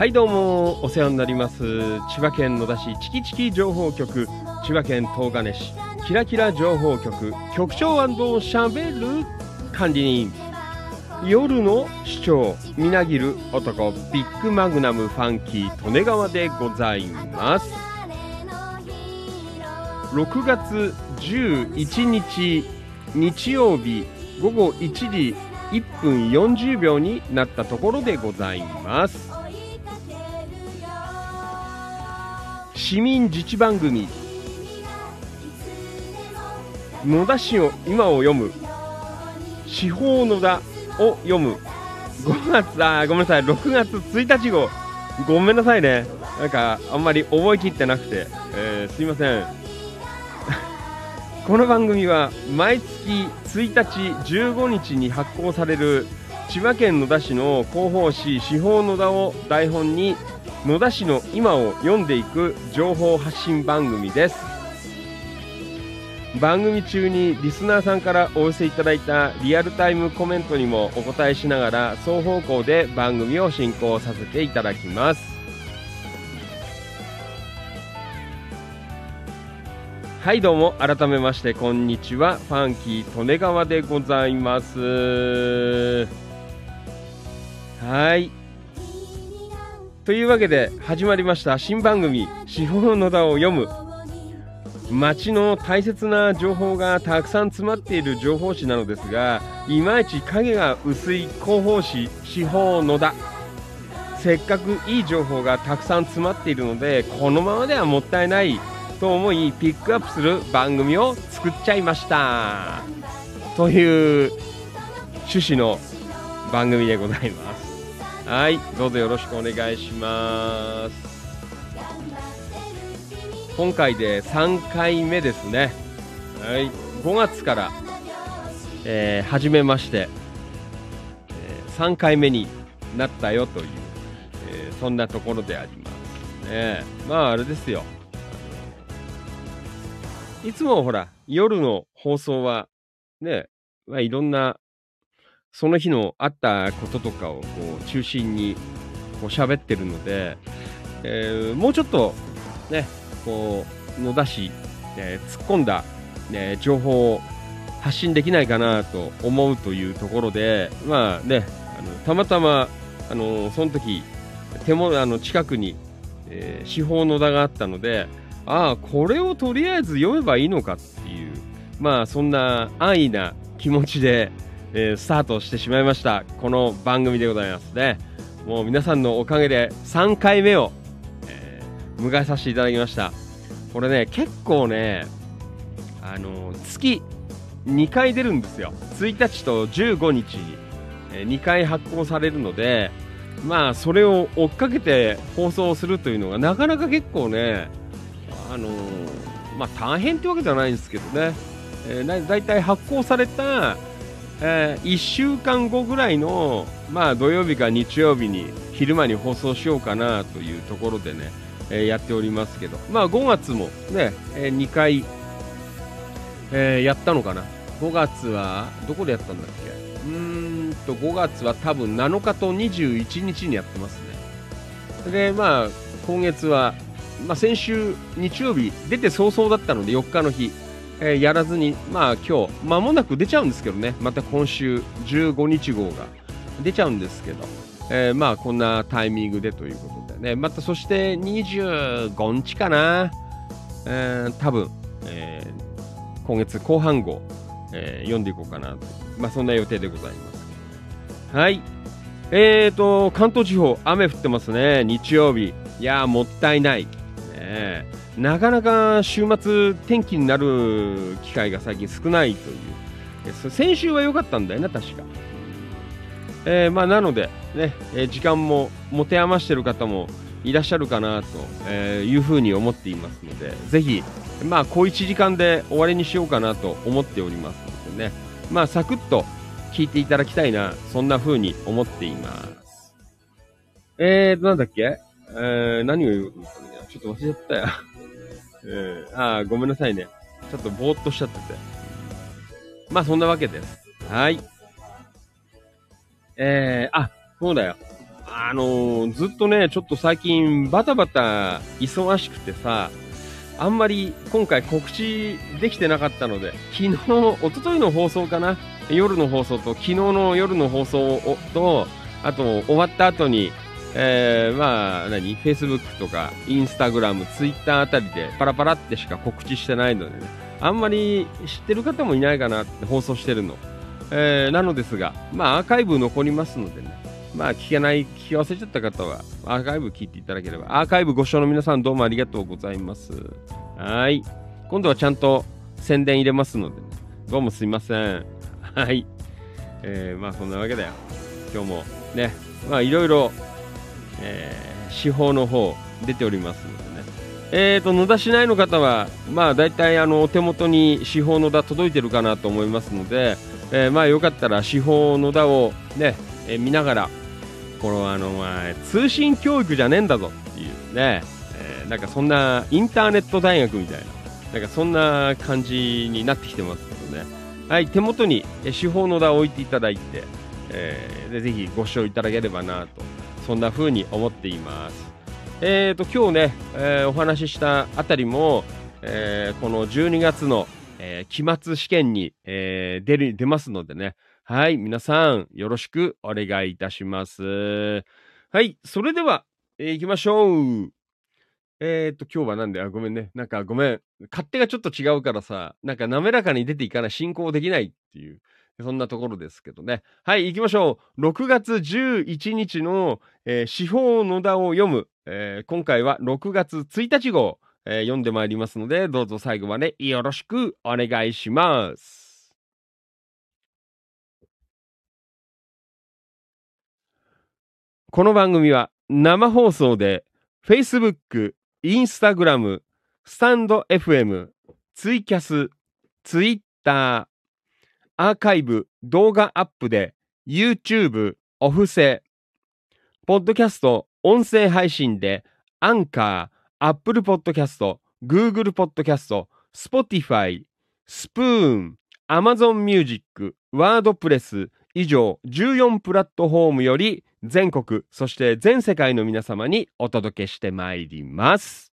はいどうもお世話になります。千葉県野田市チキチキ情報局。千葉県東金市キラキラ情報局。局長しゃべる管理人。夜の市長みなぎる男。ビッグマグナムファンキー利根川でございます。6月11日日曜日午後1時1分40秒になったところでございます。市民自治番組。野田市を今を読む。司法野田を読む。5月あごめんなさい。6月1日号。ごめんなさいね。なんかあんまり覚えきってなくて、えー、すいません。この番組は毎月1日15日に発行される千葉県野田市の広報誌司法野田を台本に野田市の今を読んでいく情報発信番組です。番組中にリスナーさんからお寄せいただいたリアルタイムコメントにもお答えしながら双方向で番組を進行させていただきます。はいどうも改めましてこんにちは。ファンキー利根川でございます。はい。というわけで始まりました新番組「司法の田を読む」街の大切な情報がたくさん詰まっている情報誌なのですがいまいち影が薄い広報誌「司法野田」せっかくいい情報がたくさん詰まっているのでこのままではもったいないと思いピックアップする番組を作っちゃいました。という趣旨の番組でございます。はいどうぞよろしくお願いします。今回で3回目ですね。はい5月から、えー、始めまして、えー、3回目になったよという、えー、そんなところでありますね。まああれですよ。いつもほら夜の放送はね、まあ、いろんなその日のあったこととかをこう中心にこう喋ってるので、えー、もうちょっとね、こう、野田市、えー、突っ込んだ、ね、情報を発信できないかなと思うというところで、まあね、あのたまたま、あのその時手もあの近くに、えー、司法野田があったので、ああ、これをとりあえず読めばいいのかっていう、まあそんな安易な気持ちで、えー、スタートしてしまいました。この番組でございますね。もう皆さんのおかげで3回目を、えー、迎えさせていただきました。これね結構ねあの月2回出るんですよ。1日と15日に、えー、2回発行されるのでまあそれを追っかけて放送するというのがなかなか結構ねあのまあ大変ってわけじゃないんですけどね、えー、だいたい発行されたえー、1週間後ぐらいの、まあ、土曜日か日曜日に昼間に放送しようかなというところでね、えー、やっておりますけど、まあ、5月もね、えー、2回、えー、やったのかな。5月はどこでやったんだっけ。うーんと5月は多分7日と21日にやってますね。でまあ今月は、まあ、先週日曜日出て早々だったので4日の日。えー、やらずに、まあ今日、間もなく出ちゃうんですけどね、また今週15日号が出ちゃうんですけど、えー、まあこんなタイミングでということでね、またそして25日かな、えー、多分、えー、今月後半号、えー、読んでいこうかなと、まあそんな予定でございます。はい。えーと、関東地方、雨降ってますね、日曜日。いやーもったいない。ねなかなか週末天気になる機会が最近少ないという。先週は良かったんだよな確か、えー、まあ、なのでね、え、時間も持て余してる方もいらっしゃるかなと、えいうふうに思っていますのでぜひまあ小1時間で終わりにしようかなと思っておりますのでね。まあサクッと聞いていただきたいなそんな風に思っています。えーとなんだっけ？えー、何を言うの？ちょっと忘れちゃったよ。うん。ああ、ごめんなさいね。ちょっとぼーっとしちゃってて。まあ、そんなわけです。はい。えー、あ、そうだよ。あのーずっとね、ちょっと最近バタバタ忙しくてさ、あんまり今回告知できてなかったので、昨日、一昨日の放送かな？夜の放送と、昨日の夜の放送と、あと終わった後に、えー、まあ、何 ?Facebook とか、Instagram、Twitter あたりでパラパラってしか告知してないのでね、あんまり知ってる方もいないかなって放送してるの。えー、なのですが、まあアーカイブ残りますのでね、まあ聞けない、聞き忘れちゃった方は、アーカイブ聞いていただければ、アーカイブご視聴の皆さんどうもありがとうございます。はい。今度はちゃんと宣伝入れますので、ね、どうもすいません。はい。えー、まあそんなわけだよ。今日もね、まあいろいろ、えー、手法の方出ておりますのでね。えーと、野田市内の方は、まあ大体あの、お手元に司法野田届いてるかなと思いますので、えーまあよかったら司法野田をね、えー見ながら、このあの、まあ、通信教育じゃねえんだぞっていうね、えーなんかそんなインターネット大学みたいな、なんかそんな感じになってきてますけどね。はい、手元に司法野田を置いていただいて、えーでぜひご視聴いただければなと、そんな風に思っています。えーと、今日ね、えーお話ししたあたりも、えーこの12月の、えー期末試験に、えー出る、出ますのでね。はい、皆さん、よろしくお願いいたします。はい、それでは、えー行きましょう。えーと、今日はなんで、あ、ごめんね。なんかごめん。勝手がちょっと違うからさ、なんか滑らかに出ていかない、進行できないっていう、そんなところですけどね。はい、行きましょう。6月11日の、えー司法野田を読む、えー今回は6月1日号、えー読んでまいりますので、どうぞ最後までよろしくお願いします。この番組は生放送で Facebook、Instagram、スタンド FM、ツイキャス、ツイッター、アーカイブ、動画アップで YouTube、お布施、ポッドキャスト、音声配信で、アンカー、アップルポッドキャスト、Google ポッドキャスト、Spotify、スプーン、Amazon Music、ワードプレス、以上14プラットフォームより全国、そして全世界の皆様にお届けしてまいります。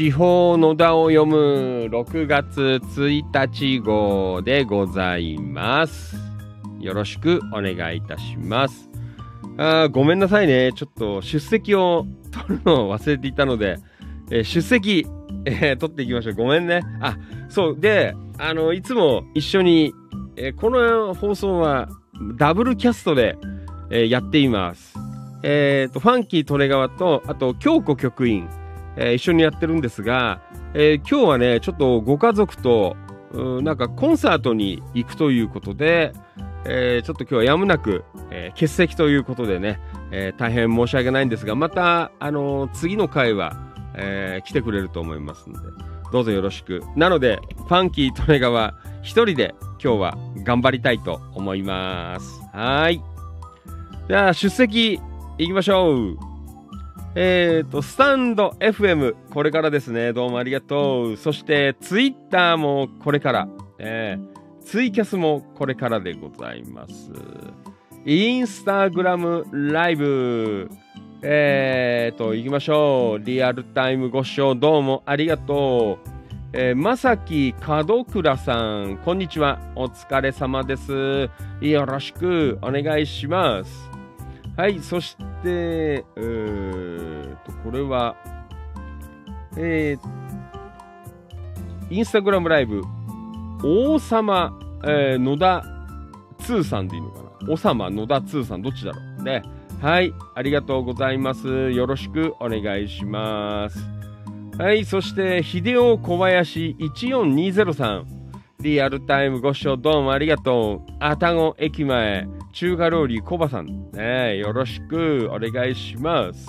司法野田を読む6月1日号でございます。よろしくお願いいたします。あごめんなさいね。ちょっと出席を取るのを忘れていたので、えー出席、えー取っていきましょう。ごめんね。あ、そう。で、あの、いつも一緒に、えーこの放送はダブルキャストで、えやっています。えっ、と、ファンキー利根川と、あと、京子局員、えー一緒にやってるんですが、えー今日はね、ちょっとご家族と、うなんかコンサートに行くということで、えーちょっと今日はやむなく、えー欠席ということでね、えー大変申し訳ないんですが、また、あのー次の回は、えー来てくれると思いますので、どうぞよろしく。なので、ファンキー利根川一人で今日は頑張りたいと思います。はい。じゃあ、出席行きましょう。えーと、スタンド FM、これからですね。どうもありがとう。そして、ツイッターもこれから。えーツイキャスもこれからでございます。インスタグラムライブ。えーと、行きましょう。リアルタイムご視聴どうもありがとう。えーまさき門倉さん、こんにちは。お疲れ様です。よろしくお願いします。はい、そして、えーと、これは、えー、インスタグラムライブ、王様、えー野田2さんでいいのかな？王様野田2さん、どっちだろう？ね。はい、ありがとうございます。よろしくお願いします。はい、そして、秀夫小林1420さん。リアルタイムご視聴どうもありがとう。愛宕駅前、中華料理コバさん。ね、よろしくお願いします。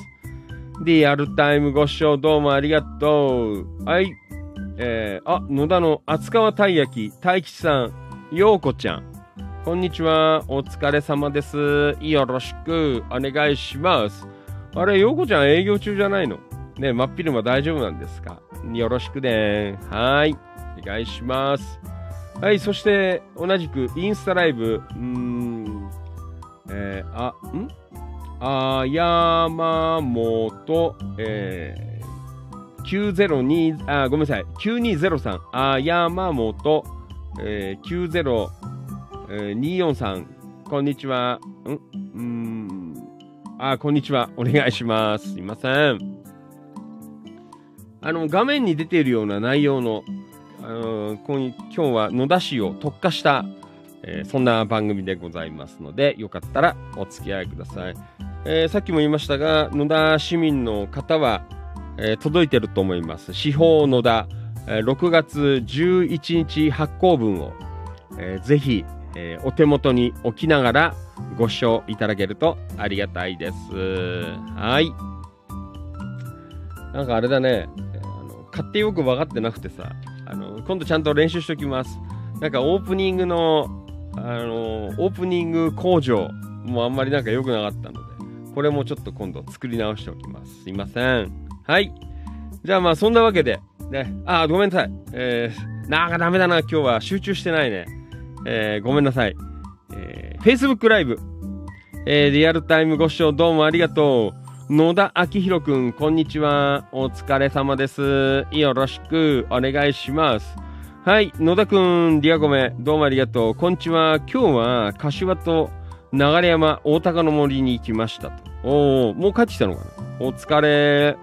リアルタイムご視聴どうもありがとう。はい。えー、あ、野田の厚川たい焼き、大吉さん、ようこちゃん。こんにちは。お疲れ様です。よろしくお願いします。あれ、ようこちゃん営業中じゃないの？ね、真っ昼間大丈夫なんですか？よろしくね。はい。お願いします。はい、そして、同じくインスタライブ、うーん、えー、あ、ん？あやまもと、えー、902、あ、ごめんなさい、9203、あやまもと、えー、90243、こんにちは。ん？うん、あ、こんにちは。お願いします。すいません。あの、画面に出ているような内容の、あの今今日は野田市を特化した、えーそんな番組でございますので、よかったらお付き合いください。えーさっきも言いましたが、野田市民の方は、えー届いてると思います。司法野田、えー6月11日発行分を、えーぜひ、えーお手元に置きながらご視聴いただけるとありがたいです。はい。なんかあれだね、えあの買ってよく分かってなくてさ、あの今度ちゃんと練習しておきます。なんかオープニングの、あのオープニング工場もあんまりなんか良くなかったので、これもちょっと今度作り直しておきます。すいません。はい。じゃあまあそんなわけで、ね、あ、ごめんなさい。えー、なんかダメだな、今日は集中してないね。えー、ごめんなさい。えー、Facebook ライブ、えー、リアルタイムご視聴どうもありがとう。野田明宏くん、こんにちは。お疲れ様です。よろしくお願いします。はい、野田くん、リアゴメ、どうもありがとう。こんにちは。今日は柏と流山、大高の森に行きましたと。おー、もう帰ってきたのかな？お疲れ。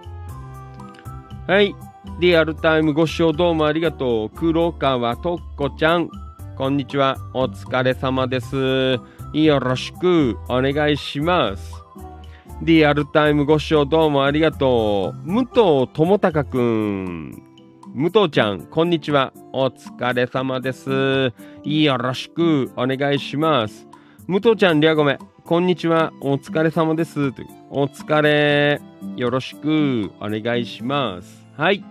はい、リアルタイムご視聴どうもありがとう。黒川とっこちゃん、こんにちは。お疲れ様です。よろしくお願いします。リアルタイムご視聴どうもありがとう。武藤智隆くん。武藤ちゃん、こんにちは。お疲れ様です。よろしくお願いします。武藤ちゃん、りゃごめん。こんにちは。お疲れ様です。お疲れ。よろしくお願いします。はい。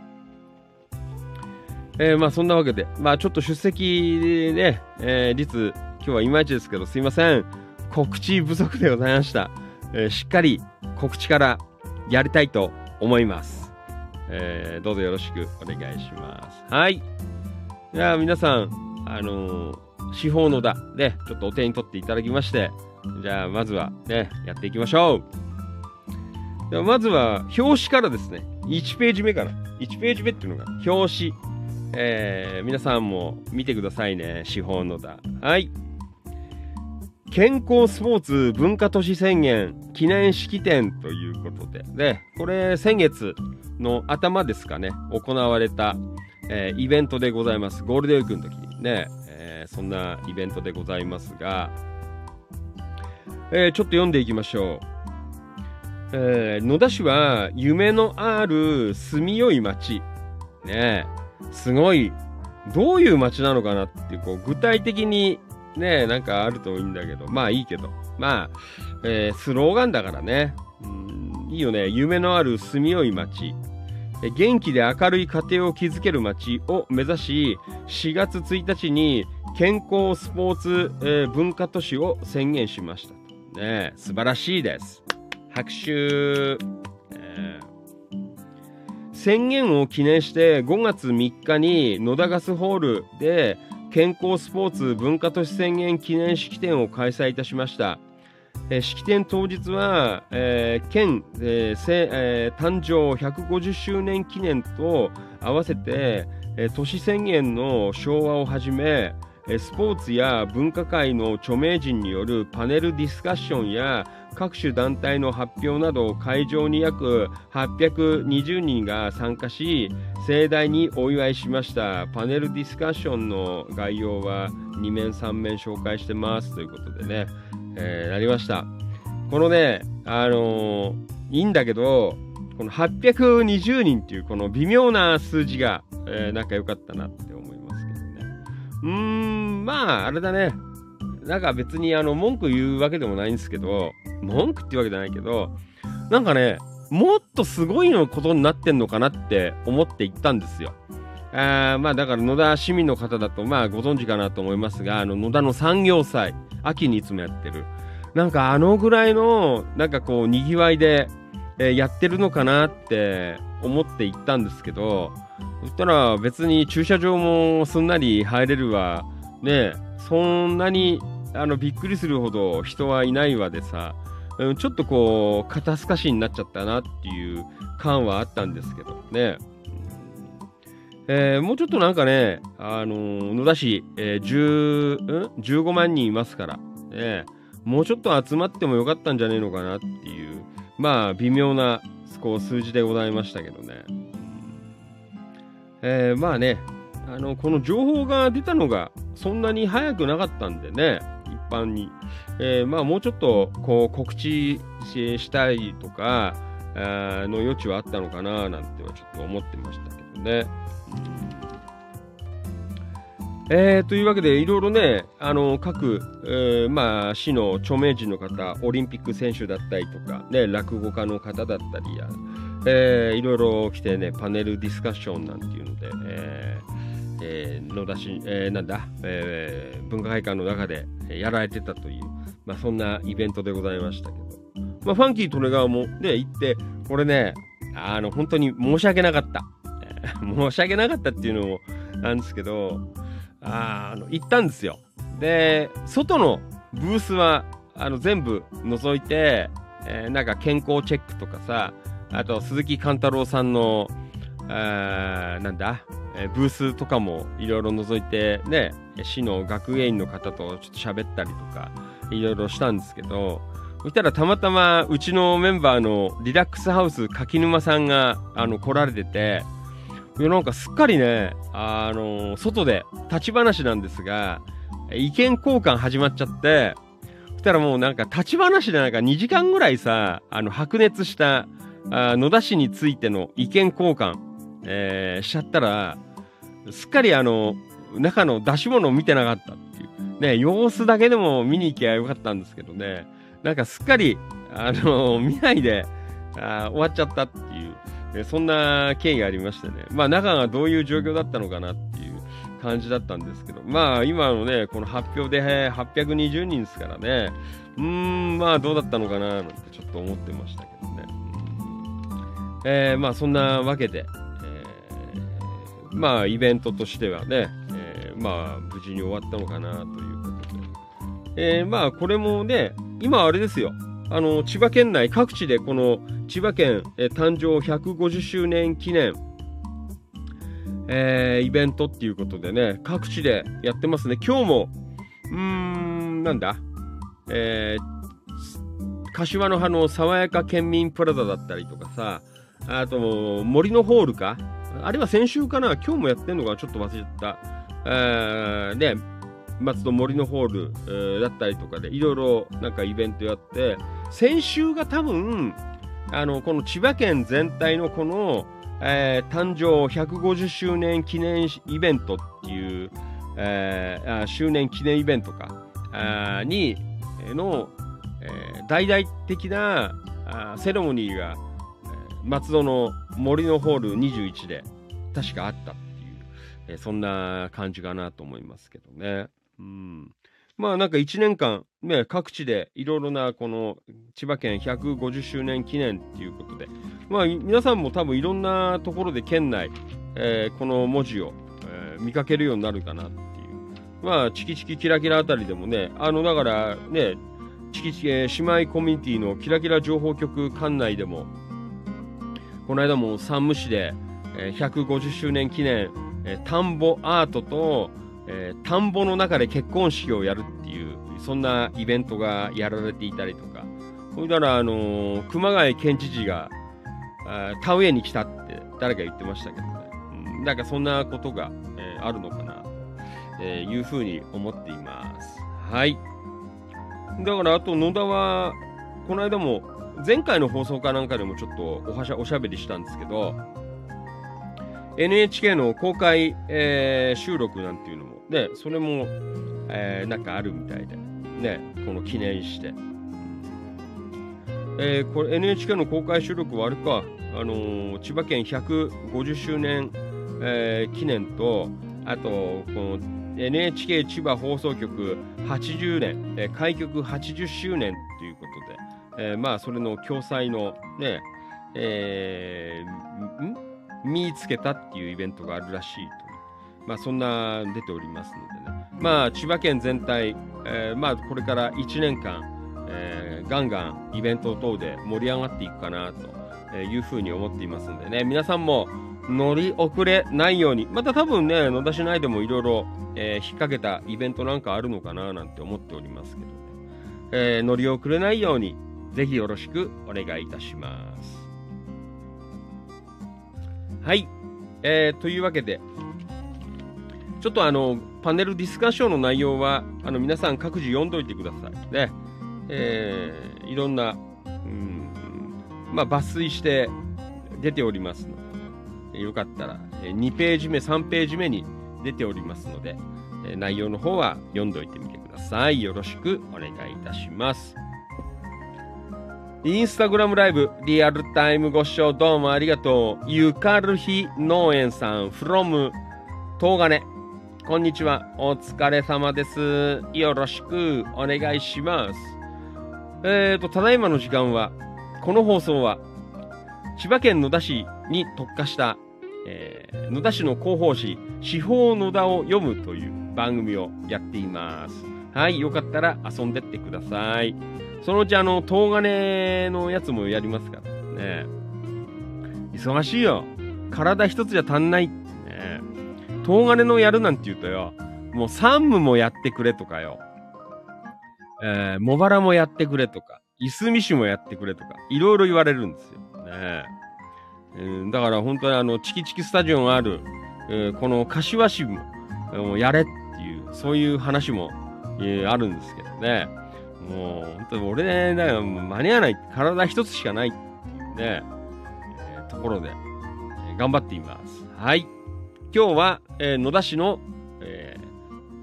えーまあそんなわけで、まあちょっと出席でね、えー率、今日はいまいちですけど、すいません。告知不足でございました。えしっかり告知からやりたいと思います。えーどうぞよろしくお願いします。はい。じゃあ皆さん、あのー司法のだで、ちょっとお手に取っていただきまして、じゃあまずはね、やっていきましょう。ではまずは表紙からですね、1ページ目から、1ページ目っていうのが表紙。えー皆さんも見てくださいね、司法のだ。はい。健康スポーツ文化都市宣言記念式典ということで、で、これ先月の頭ですかね、行われた、えーイベントでございます。ゴールデンウィークの時にね、えーそんなイベントでございますが、えーちょっと読んでいきましょう。えー野田市は夢のある住みよい町。ねすごい、どういう街なのかなっていう、こう、具体的にね、なんかあるといいんだけど、まあいいけど。まあ、えースローガンだからね。うん、いいよね。夢のある住みよい街。元気で明るい家庭を築ける街を目指し、4月1日に健康スポーツ、えー文化都市を宣言しました。ね素晴らしいです。拍手。えー宣言を記念して5月3日に野田ガスホールで健康スポーツ文化都市宣言記念式典を開催いたしました。えー式典当日は、えー県、えーせえー誕生150周年記念と合わせて、えー都市宣言の昭和をはじめ、えースポーツや文化界の著名人によるパネルディスカッションや各種団体の発表など会場に約820人が参加し盛大にお祝いしましたパネルディスカッションの概要は2面3面紹介してますということでね、えーなりましたこのねあのーいいんだけどこの820人っていうこの微妙な数字が、えー、なんか良かったなって思いますけどね。うーん、まあ、あれだね。なんか別にあの文句言うわけでもないんですけど、文句っていうわけじゃないけど、なんかね、もっとすごいのことになってんのかなって思って行ったんですよ。あまあだから野田市民の方だとまあご存知かなと思いますが、あの野田の産業祭、秋にいつもやってる。なんかあのぐらいの、なんかこう、にぎわいで、えー、やってるのかなって思って行ったんですけど、そしたら別に駐車場もすんなり入れるわ、ねそんなにあのびっくりするほど人はいないわでさ、うん、ちょっとこう、肩透かしになっちゃったなっていう感はあったんですけどね。えー、もうちょっとなんかね、あのー、野田市、えー、10ん、15万人いますから、ね、もうちょっと集まってもよかったんじゃねえのかなっていう、まあ、微妙なこう数字でございましたけどね。えー、まあね、あの、この情報が出たのがそんなに早くなかったんでね、般に。えー、まあ、もうちょっとこう告知したいとか、の余地はあったのかななんてはちょっと思ってましたけどね。えー、というわけで、いろいろね、あの、各、えー、まあ、市の著名人の方、オリンピック選手だったりとか、ね、落語家の方だったりや、えー、いろいろ来てね、パネルディスカッションなんていうので、えー、えー、野田市、えー、なんだ、えー、文化会館の中でやられてたという、まあ、そんなイベントでございましたけど、まあ、ファンキー利根川もね、行って、これね、あの、本当に申し訳なかった。申し訳なかったっていうのもなんですけど、あの、行ったんですよ。で、外のブースは、あの、全部覗いて、えー、なんか健康チェックとかさ、あと鈴木貫太郎さんの、なんだ、えー、ブースとかもいろいろ覗いて、ね、市の学芸員の方とちょっと喋ったりとか、いろいろしたんですけど、そしたらたまたまうちのメンバーのリラックスハウス柿沼さんがあの来られてて、いやなんかすっかりね、あの、外で立ち話なんですが、意見交換始まっちゃって、そしたらもうなんか立ち話でなんか2時間ぐらいさ、あの白熱したあ野田市についての意見交換、えー、しちゃったら、すっかりあの、中の出し物を見てなかったっていう。ね、様子だけでも見に行けばよかったんですけどね、なんかすっかり、あの、見ないであ終わっちゃったっていう。えそんな経緯がありましてね、まあ中がどういう状況だったのかなっていう感じだったんですけど、まあ今のね、この発表で820人ですからね、うーん、まあどうだったのかななんてちょっと思ってましたけどね。えー、まあそんなわけで、まあイベントとしてはね、えー、まあ無事に終わったのかなということで、えー、まあこれもね、今あれですよ、あの、千葉県内各地でこの千葉県、え誕生150周年記念、えー、イベントっていうことでね、各地でやってますね。今日も、うーん、なんだ、えー、柏の葉の爽やか県民プラザだったりとかさ、あと、森のホールか？あれは先週かな今日もやってんのかちょっと忘れちゃった。えー、ね、松戸森のホール、ー、だったりとかでいろいろなんかイベントやって先週が多分あのこの千葉県全体のこの、えー、誕生150周年記念イベントっていう、えー、周年記念イベントかあにの、えー、大々的なあセレモニーが、松戸の森のホール21で確かあったっていう、えー、そんな感じかなと思いますけどね。うん。まあなんか1年間、ね、各地でいろいろなこの千葉県150周年記念っていうことで、まあ皆さんも多分いろんなところで県内、えー、この文字を、えー、見かけるようになるかなっていう。まあチキチキキラキラあたりでもね、あのだからね、チキチキ、姉妹コミュニティのキラキラ情報局管内でも、この間も山武市で、え、150周年記念、え、田んぼアートと、え、田んぼの中で結婚式をやるっていう、そんなイベントがやられていたりとか、それなら、あの、熊谷県知事が、田植えに来たって誰か言ってましたけどね。うん、なんかそんなことが、え、あるのかな、と、えいうふうに思っています。はい。だから、あと野田は、この間も、前回の放送かなんかでもちょっとおはしゃおしゃべりしたんですけど、NHK の公開、えー収録なんていうのも、ね、それも、えーなんかあるみたいで、ね、この記念して。えーこれ NHK の公開収録はあれか、あのー千葉県150周年、えー記念と、あと、この NHK 千葉放送局80年、えー開局80周年ということで、えーまあ、それの共催のね、えー見つけたっていうイベントがあるらしいと。まあ、そんな出ておりますのでね。まあ、千葉県全体、えーまあ、これから1年間、えーガンガンイベント等で盛り上がっていくかなというふうに思っていますのでね、皆さんも乗り遅れないように、また多分ね、野田市内でもいろいろ引っ掛けたイベントなんかあるのかななんて思っておりますけどね、えー乗り遅れないように、ぜひよろしくお願いいたします。はい。えーというわけで、ちょっとあの、パネルディスカッションの内容は、あの、皆さん各自読んどいてください。ね。えーいろんな、うん、まあ、抜粋して出ておりますので、よかったら、2ページ目、3ページ目に出ておりますので、内容の方は読んどいてみてください。よろしくお願いいたします。インスタグラムライブ、リアルタイムご視聴どうもありがとう。ゆかるひ農園さん、from 東金。こんにちは。お疲れ様です。よろしくお願いします。えーと、ただいまの時間は、この放送は、千葉県野田市に特化した、えー野田市の広報誌、司法野田を読むという番組をやっています。はい、よかったら遊んでってください。そのうちあの、東金のやつもやりますからね。忙しいよ。体一つじゃ足んないね。東金のやるなんて言うとよ、もう山武もやってくれとかよ。えー、茂原もやってくれとか、いすみ市もやってくれとか、いろいろ言われるんですよ。ねうん、だから本当にあの、チキチキスタジオがある、えーこの柏市も、えーやれっていう、そういう話も、えーあるんですけどね。もう、本当に俺ね、だから間に合わない。体一つしかないっていうね、えーところで、えー頑張っています。はい。今日は、えー野田市の、えー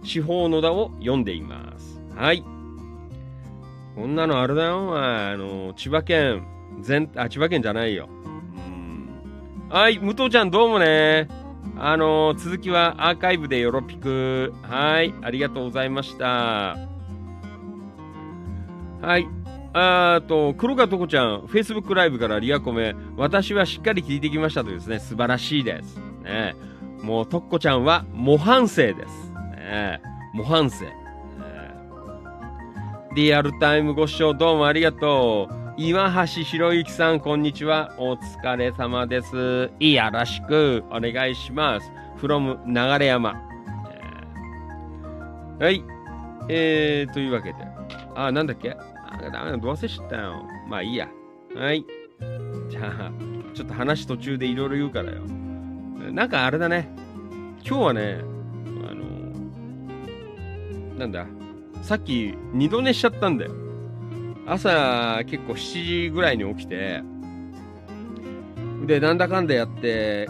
司法野田を読んでいます。はい。こんなのあれだよ、あの、千葉県、全、あ、千葉県じゃないよ。うん。はい、武藤ちゃんどうもね。あの、続きはアーカイブでよろぴく。はい、ありがとうございました。はい。あと、黒川とこちゃん、Facebook ライブからリアコメ、私はしっかり聞いてきましたというですね、素晴らしいです。ね、もう、とっこちゃんは模範生です。ね、模範生。リアルタイムご視聴どうもありがとう。岩橋博之さん、こんにちは。お疲れ様です。いやらしくお願いします。from 流山。えーはい。えー、というわけで。あ、なんだっけ？あ、ダメだ、どうせ知ったよ。まあいいや。はい。じゃあ、ちょっと話途中でいろいろ言うからよ。なんかあれだね。今日はね、あのなんだ、さっき二度寝しちゃったんだよ。朝結構7時ぐらいに起きて、で、なんだかんだやって、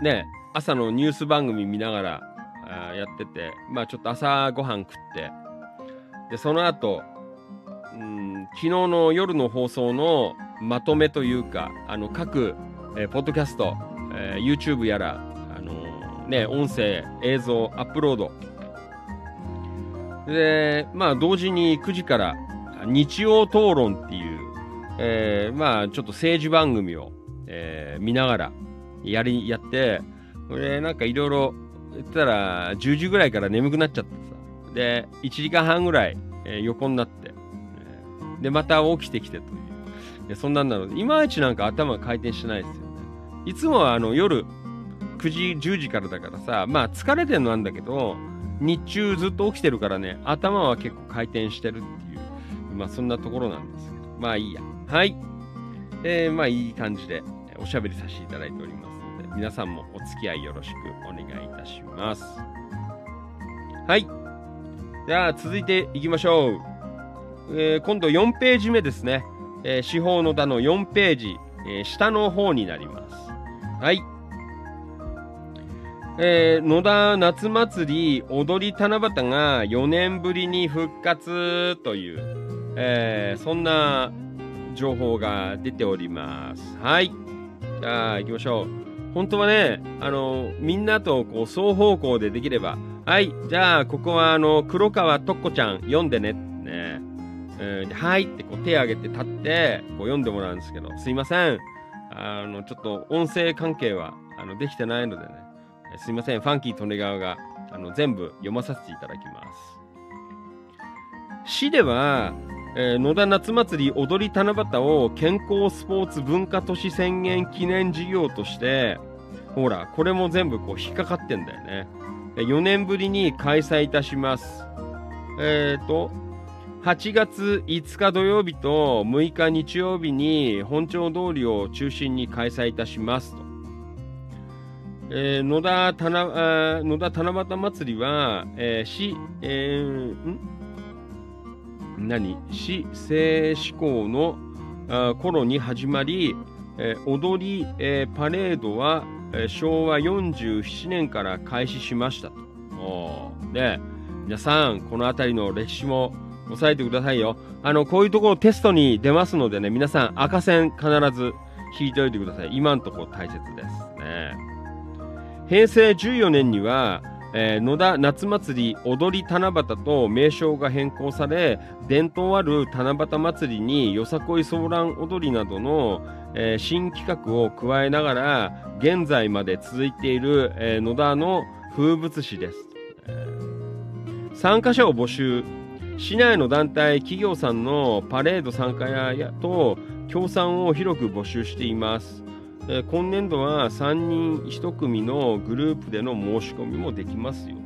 ね、朝のニュース番組見ながらあやってて、まあちょっと朝ごはん食って、で、その後、昨日の夜の放送のまとめというか、あの、各、えーポッドキャスト、えー YouTube やら、あのーね、音声、映像、アップロード。で、まあ、同時に9時から、日曜討論っていう、えーまあ、ちょっと政治番組を、えー見ながら、やり、やって、これ、なんかいろいろ、言ったら、10時ぐらいから眠くなっちゃってさ。で、1時間半ぐらい、えー横になって、で、また起きてきてという。でそんなんなので、いまいちなんか頭回転してないですよね。いつもはあの夜9時、10時からだからさ、まあ疲れてるのなんだけど、日中ずっと起きてるからね、頭は結構回転してるっていう、まあそんなところなんですけど、まあいいや。はい。えー、まあいい感じでおしゃべりさせていただいておりますので、皆さんもお付き合いよろしくお願いいたします。はい。じゃあ続いていきましょう。えー今度4ページ目ですね。えー、司法の田の4ページ、えー、下の方になります。はい。えー、野田夏祭り踊り七夕が4年ぶりに復活という、えー、そんな情報が出ております。はい。じゃあ行きましょう。本当はね、あの、みんなとこう双方向でできれば、はい、じゃあここはあの、黒川とっこちゃん読んでね。ねえーはいってこう手挙げて立ってこう読んでもらうんですけど、すいません。あの、ちょっと音声関係はあのできてないのでね、えーすいません。ファンキー利根川があの全部読まさせていただきます。市では、えー野田夏祭り踊り七夕を健康スポーツ文化都市宣言記念事業として、ほら、これも全部こう引っかかってんだよね。4年ぶりに開催いたします。えっ、と、8月5日土曜日と6日日曜日に本町通りを中心に開催いたしますと。えー野田七あ野田七夕祭りは、えー市、えーん？何？市政施行のあ頃に始まり、えー踊り、えーパレードは、えー昭和47年から開始しましたと。おで、皆さん、この辺りの歴史も押さえてくださいよ。あの、こういうところテストに出ますのでね、皆さん赤線必ず引いておいてください。今のとこ大切ですね。平成14年には、えー野田夏祭り踊り七夕と名称が変更され伝統ある七夕祭りによさこいソーラン踊りなどの、えー新企画を加えながら現在まで続いている、えー野田の風物詩です、えー参加者を募集市内の団体企業さんのパレード参加ややと協賛を広く募集しています。えー今年度は3人1組のグループでの申し込みもできますよ。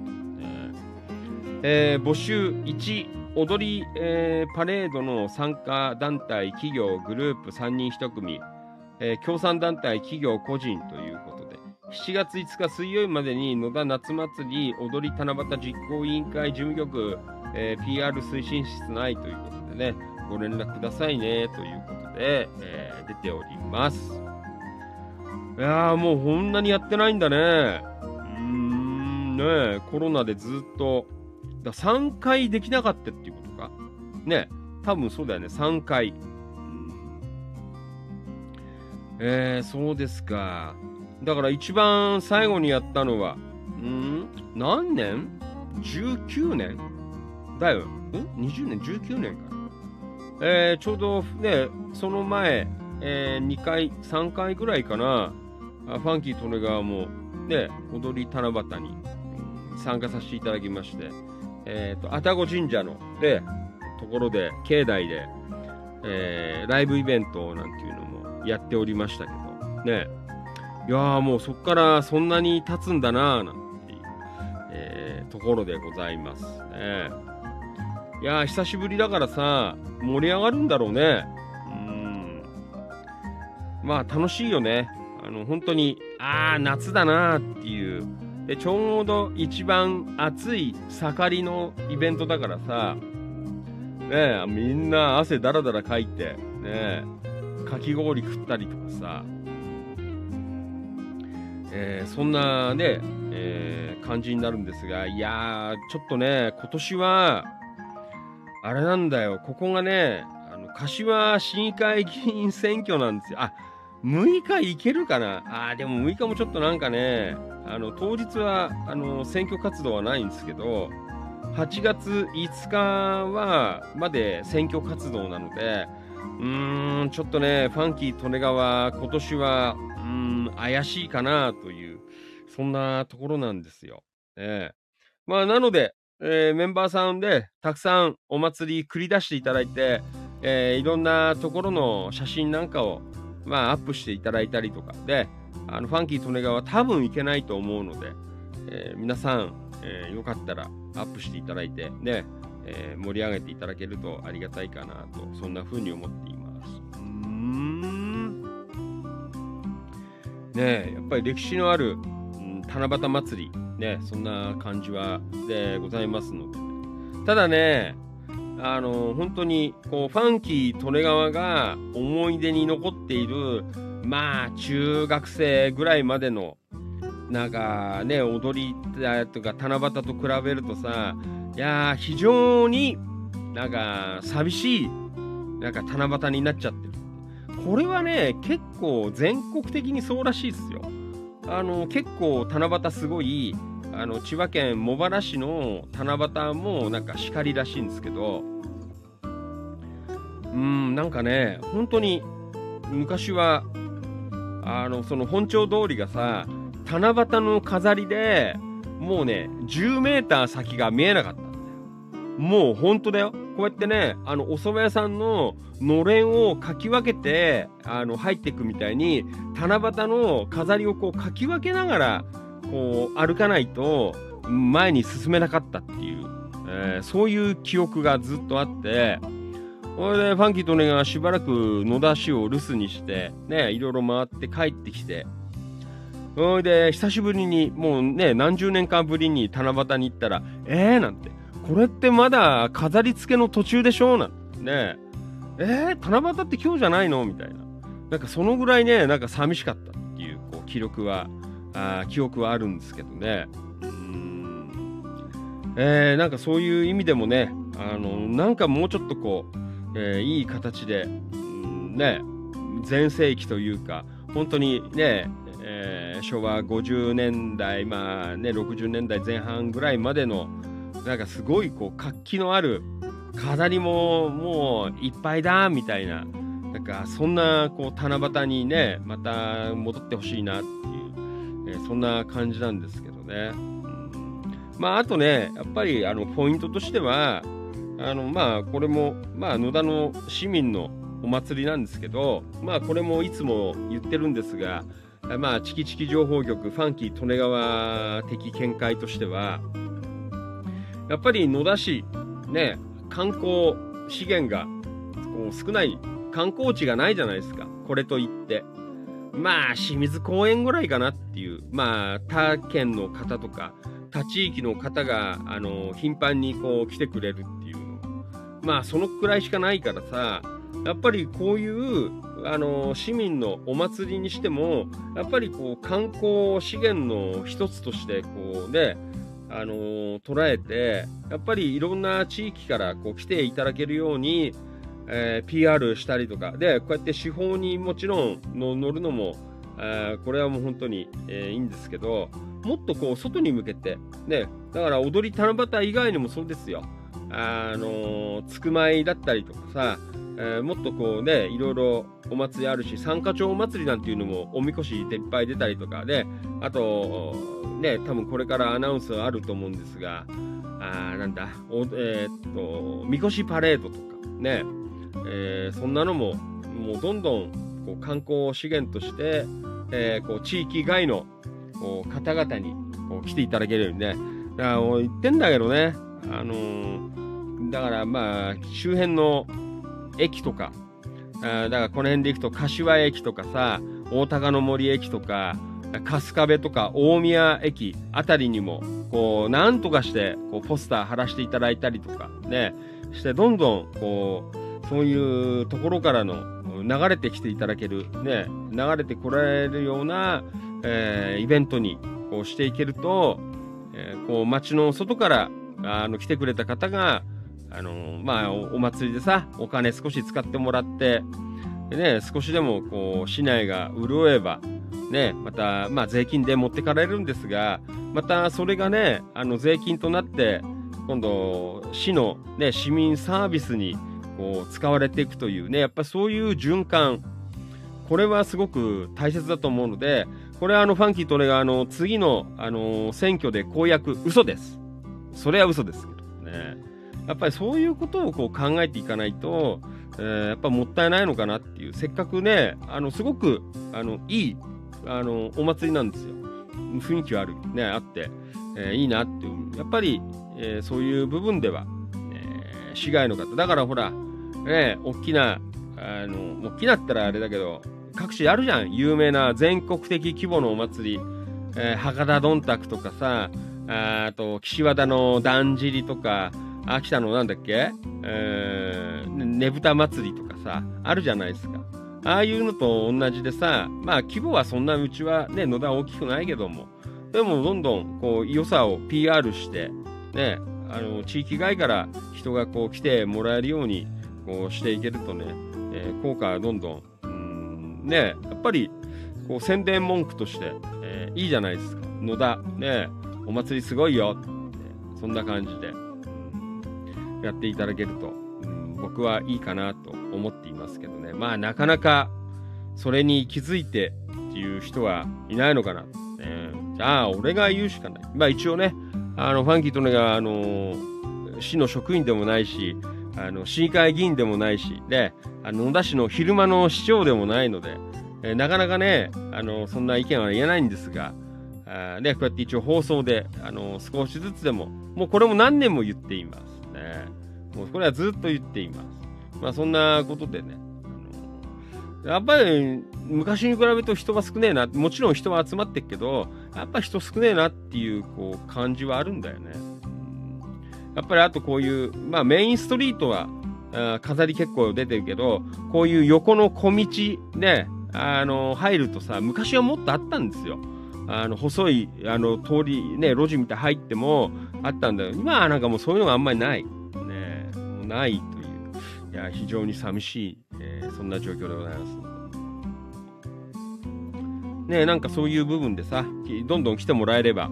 えー募集1踊り、えーパレードの参加団体企業グループ3人1組、えー協賛団体企業個人ということ7月5日水曜日までに野田夏祭り踊り七夕実行委員会事務局、えー PR 推進室内ということでねご連絡くださいねということで、えー出ております。いやーもうこんなにやってないんだね。うーん、ねコロナでずっと、だ3回できなかったっていうことか？ね多分そうだよね、3回。えー、そうですか。だから一番最後にやったのは、ん？何年 ?19 年？だよ。ん ?20 年 ?19 年か。えー、ちょうどね、その前、え2回、3回ぐらいかな、ファンキー利根川もね、踊り七夕に参加させていただきまして、えっ、と、愛宕神社の、で、ところで、境内で、えーライブイベントなんていうのもやっておりましたけど、ね、いやもうそっからそんなに経つんだなーなんていう、えーところでございますね。いやー久しぶりだからさ、盛り上がるんだろうね。うん。まあ楽しいよね。あの、本当に、ああ、夏だなーっていう。で、ちょうど一番暑い盛りのイベントだからさ、ね、みんな汗だらだらかいて、ね、かき氷食ったりとかさ、えーそんなね、えー感じになるんですが、いやー、ちょっとね、今年は、あれなんだよ、ここがね、あの、柏市議会議員選挙なんですよ。あ、6日行けるかな？あでも6日もちょっとなんかね、あの、当日は、あの、選挙活動はないんですけど、8月5日は、まで選挙活動なので、うーん、ちょっとね、ファンキー利根川、今年は、ーん、怪しいかなという、そんなところなんですよ。ええまあ、なので、えーメンバーさんでたくさんお祭り繰り出していただいて、えーいろんなところの写真なんかを、まあ、アップしていただいたりとかで、あのファンキー利根川多分いけないと思うので、えー皆さん、えーよかったらアップしていただいて、ね、えー盛り上げていただけるとありがたいかなと、そんな風に思っています。うーん。ねやっぱり歴史のある、うん七夕祭り、ね、そんな感じはでございますので、ただね、あの本当にこうファンキー利根川が思い出に残っているまあ中学生ぐらいまでのなんかね踊りとか七夕と比べるとさいや非常になんか寂しいなんか七夕になっちゃってる。これはね結構全国的にそうらしいですよ。あの結構七夕すごいあの千葉県茂原市の七夕もなんか叱りらしいんですけど。うんなんかね本当に昔はあのその本町通りがさ七夕の飾りでもうね10メー先が見えなかった。もう本当だよ。こうやってねあのお蕎麦屋さんののれんをかき分けてあの入っていくみたいに七夕の飾りをこうかき分けながらこう歩かないと前に進めなかったっていう、えー、そういう記憶がずっとあってそれでファンキーとねがしばらく野田市を留守にしてねいろいろ回って帰ってきてそれで久しぶりにもうね何十年間ぶりに七夕に行ったらえーなんて。これってまだ飾り付けの途中でしょな。ねえ。ー、七夕って今日じゃないの？みたいな。なんかそのぐらいねなんか寂しかったっていうこう記録はあ記憶はあるんですけどね。うん。えー、なんかそういう意味でもねあのなんかもうちょっとこうえー、いい形で、うんね、全盛期というか本当にね、えー、昭和50年代、まあね、60年代前半ぐらいまでのなんかすごいこう活気のある飾りももういっぱいだみたいななんかそんなこう七夕にねまた戻ってほしいなっていう、えー、そんな感じなんですけどね。まああとねやっぱりあのポイントとしてはあのまあこれもまあ野田の市民のお祭りなんですけどまあこれもいつも言ってるんですがまあチキチキ情報局ファンキー利根川的見解としてはやっぱり野田市ね観光資源がこう少ない観光地がないじゃないですか。これといって。まあ清水公園ぐらいかなっていう。まあ他県の方とか他地域の方があの頻繁にこう来てくれるっていう。のまあそのくらいしかないからさやっぱりこういうあの市民のお祭りにしてもやっぱりこう観光資源の一つとしてこうねあの捉えてやっぱりいろんな地域からこう来ていただけるように、えー、PR したりとかでこうやって手法にもちろんの乗るのもあこれはもう本当に、えー、いいんですけどもっとこう外に向けてねだから踊り七夕以外にもそうですよ。あのつくまいだったりとかさ、えー、もっとこうねいろいろお祭りあるし三花町お祭りなんていうのもおみこしでいっぱい出たりとかであとね多分これからアナウンスはあると思うんですがあなんだおえー、っとみこしパレードとかね、えー、そんなのももうどんどんこう観光資源として、え、こう地域外の方々にこう来ていただけるようにねだから言ってんだけどねあのだからまあ、周辺の駅とか、あだからこの辺で行くと柏駅とかさ、大高の森駅とか、春日部とか大宮駅あたりにも、こう、なんとかして、こう、ポスター貼らせていただいたりとか、ね、して、どんどん、こう、そういうところからの流れてきていただける、ね、流れてこられるような、えー、イベントにこうしていけると、えー、こう街の外からあの来てくれた方が、あの、まあお、お祭りでさ、お金少し使ってもらって、でね、少しでもこう、市内が潤えば、ね、また、まあ、税金で持ってかれるんですが、またそれがね、あの税金となって、今度、市の、ね、市民サービスにこう使われていくというね、やっぱそういう循環、これはすごく大切だと思うので、これはあのファンキーと俺があの次のあの選挙で公約、嘘です。それは嘘ですけどね。やっぱりそういうことをこう考えていかないと、えー、やっぱもったいないのかなっていう、せっかくね、あのすごくあのいいあのお祭りなんですよ。雰囲気はある、ね、あって、えー、いいなっていう、やっぱり、えー、そういう部分では、えー、市外の方、だからほら、ね、大きな、あの大きなったらあれだけど、各地あるじゃん、有名な全国的規模のお祭り、えー、博多どんたくとかさ、あと岸和田のだんじりとか、秋田のなんだっけ、えー、ねぶた祭りとかさ、あるじゃないですか。ああいうのと同じでさ、まあ規模はそんなうちはね、野田大きくないけども、でもどんどんこう良さを PR して、ね、あの地域外から人がこう来てもらえるようにこうしていけるとね、えー、効果はどんどん、うんね、やっぱりこう宣伝文句として、えー、いいじゃないですか。野田、ね、お祭りすごいよ、そんな感じで、やっていただけると、うん、僕はいいかなと思っていますけどね。まあなかなかそれに気づいてっていう人はいないのかな。ね、じゃあ俺が言うしかない。まあ一応ね、あのファンキーとねが、あの市の職員でもないし、あの市議会議員でもないし、で、あの野田市の昼間の市長でもないので、えー、なかなかね、あのそんな意見は言えないんですが、あね、こうやって一応放送で、あの少しずつでも、もうこれも何年も言っていますね。もうこれはずっと言っています。まあそんなことでね、あのやっぱり昔に比べると人が少ねえな、もちろん人は集まってるけど、やっぱ人少ねえなっていうこう感じはあるんだよね。やっぱりあとこういう、まあメインストリートは、あ飾り結構出てるけど、こういう横の小道ね、あの、入るとさ、昔はもっとあったんですよ。あの、細い、あの、通り、ね、路地みたい入ってもあったんだよ。今はなんかもうそういうのがあんまりない。ね、もうないという。いや、非常に寂しい、えー、そんな状況でございます。ね、なんかそういう部分でさ、どんどん来てもらえれば、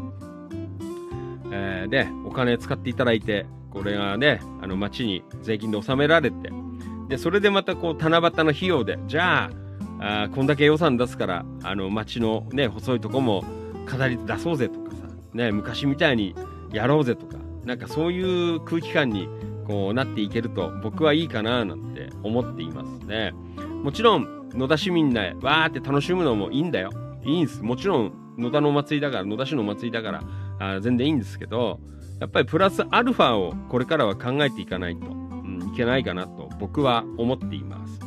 えー、で、お金使っていただいて、これがね、あの町に税金で納められて、で、それでまたこう、七夕の費用で、じゃあ、あこんだけ予算出すから、あの町のね、細いとこも飾り出そうぜとかさ、ね、昔みたいにやろうぜとか、なんかそういう空気感にこうなっていけると僕はいいかななんて思っていますね。もちろん野田市民でわーって楽しむのもいいんだよ。いいんです。もちろん野田のお祭りだから、野田市のお祭りだから、あ全然いいんですけど、やっぱりプラスアルファをこれからは考えていかないと、うん、いけないかなと僕は思っています。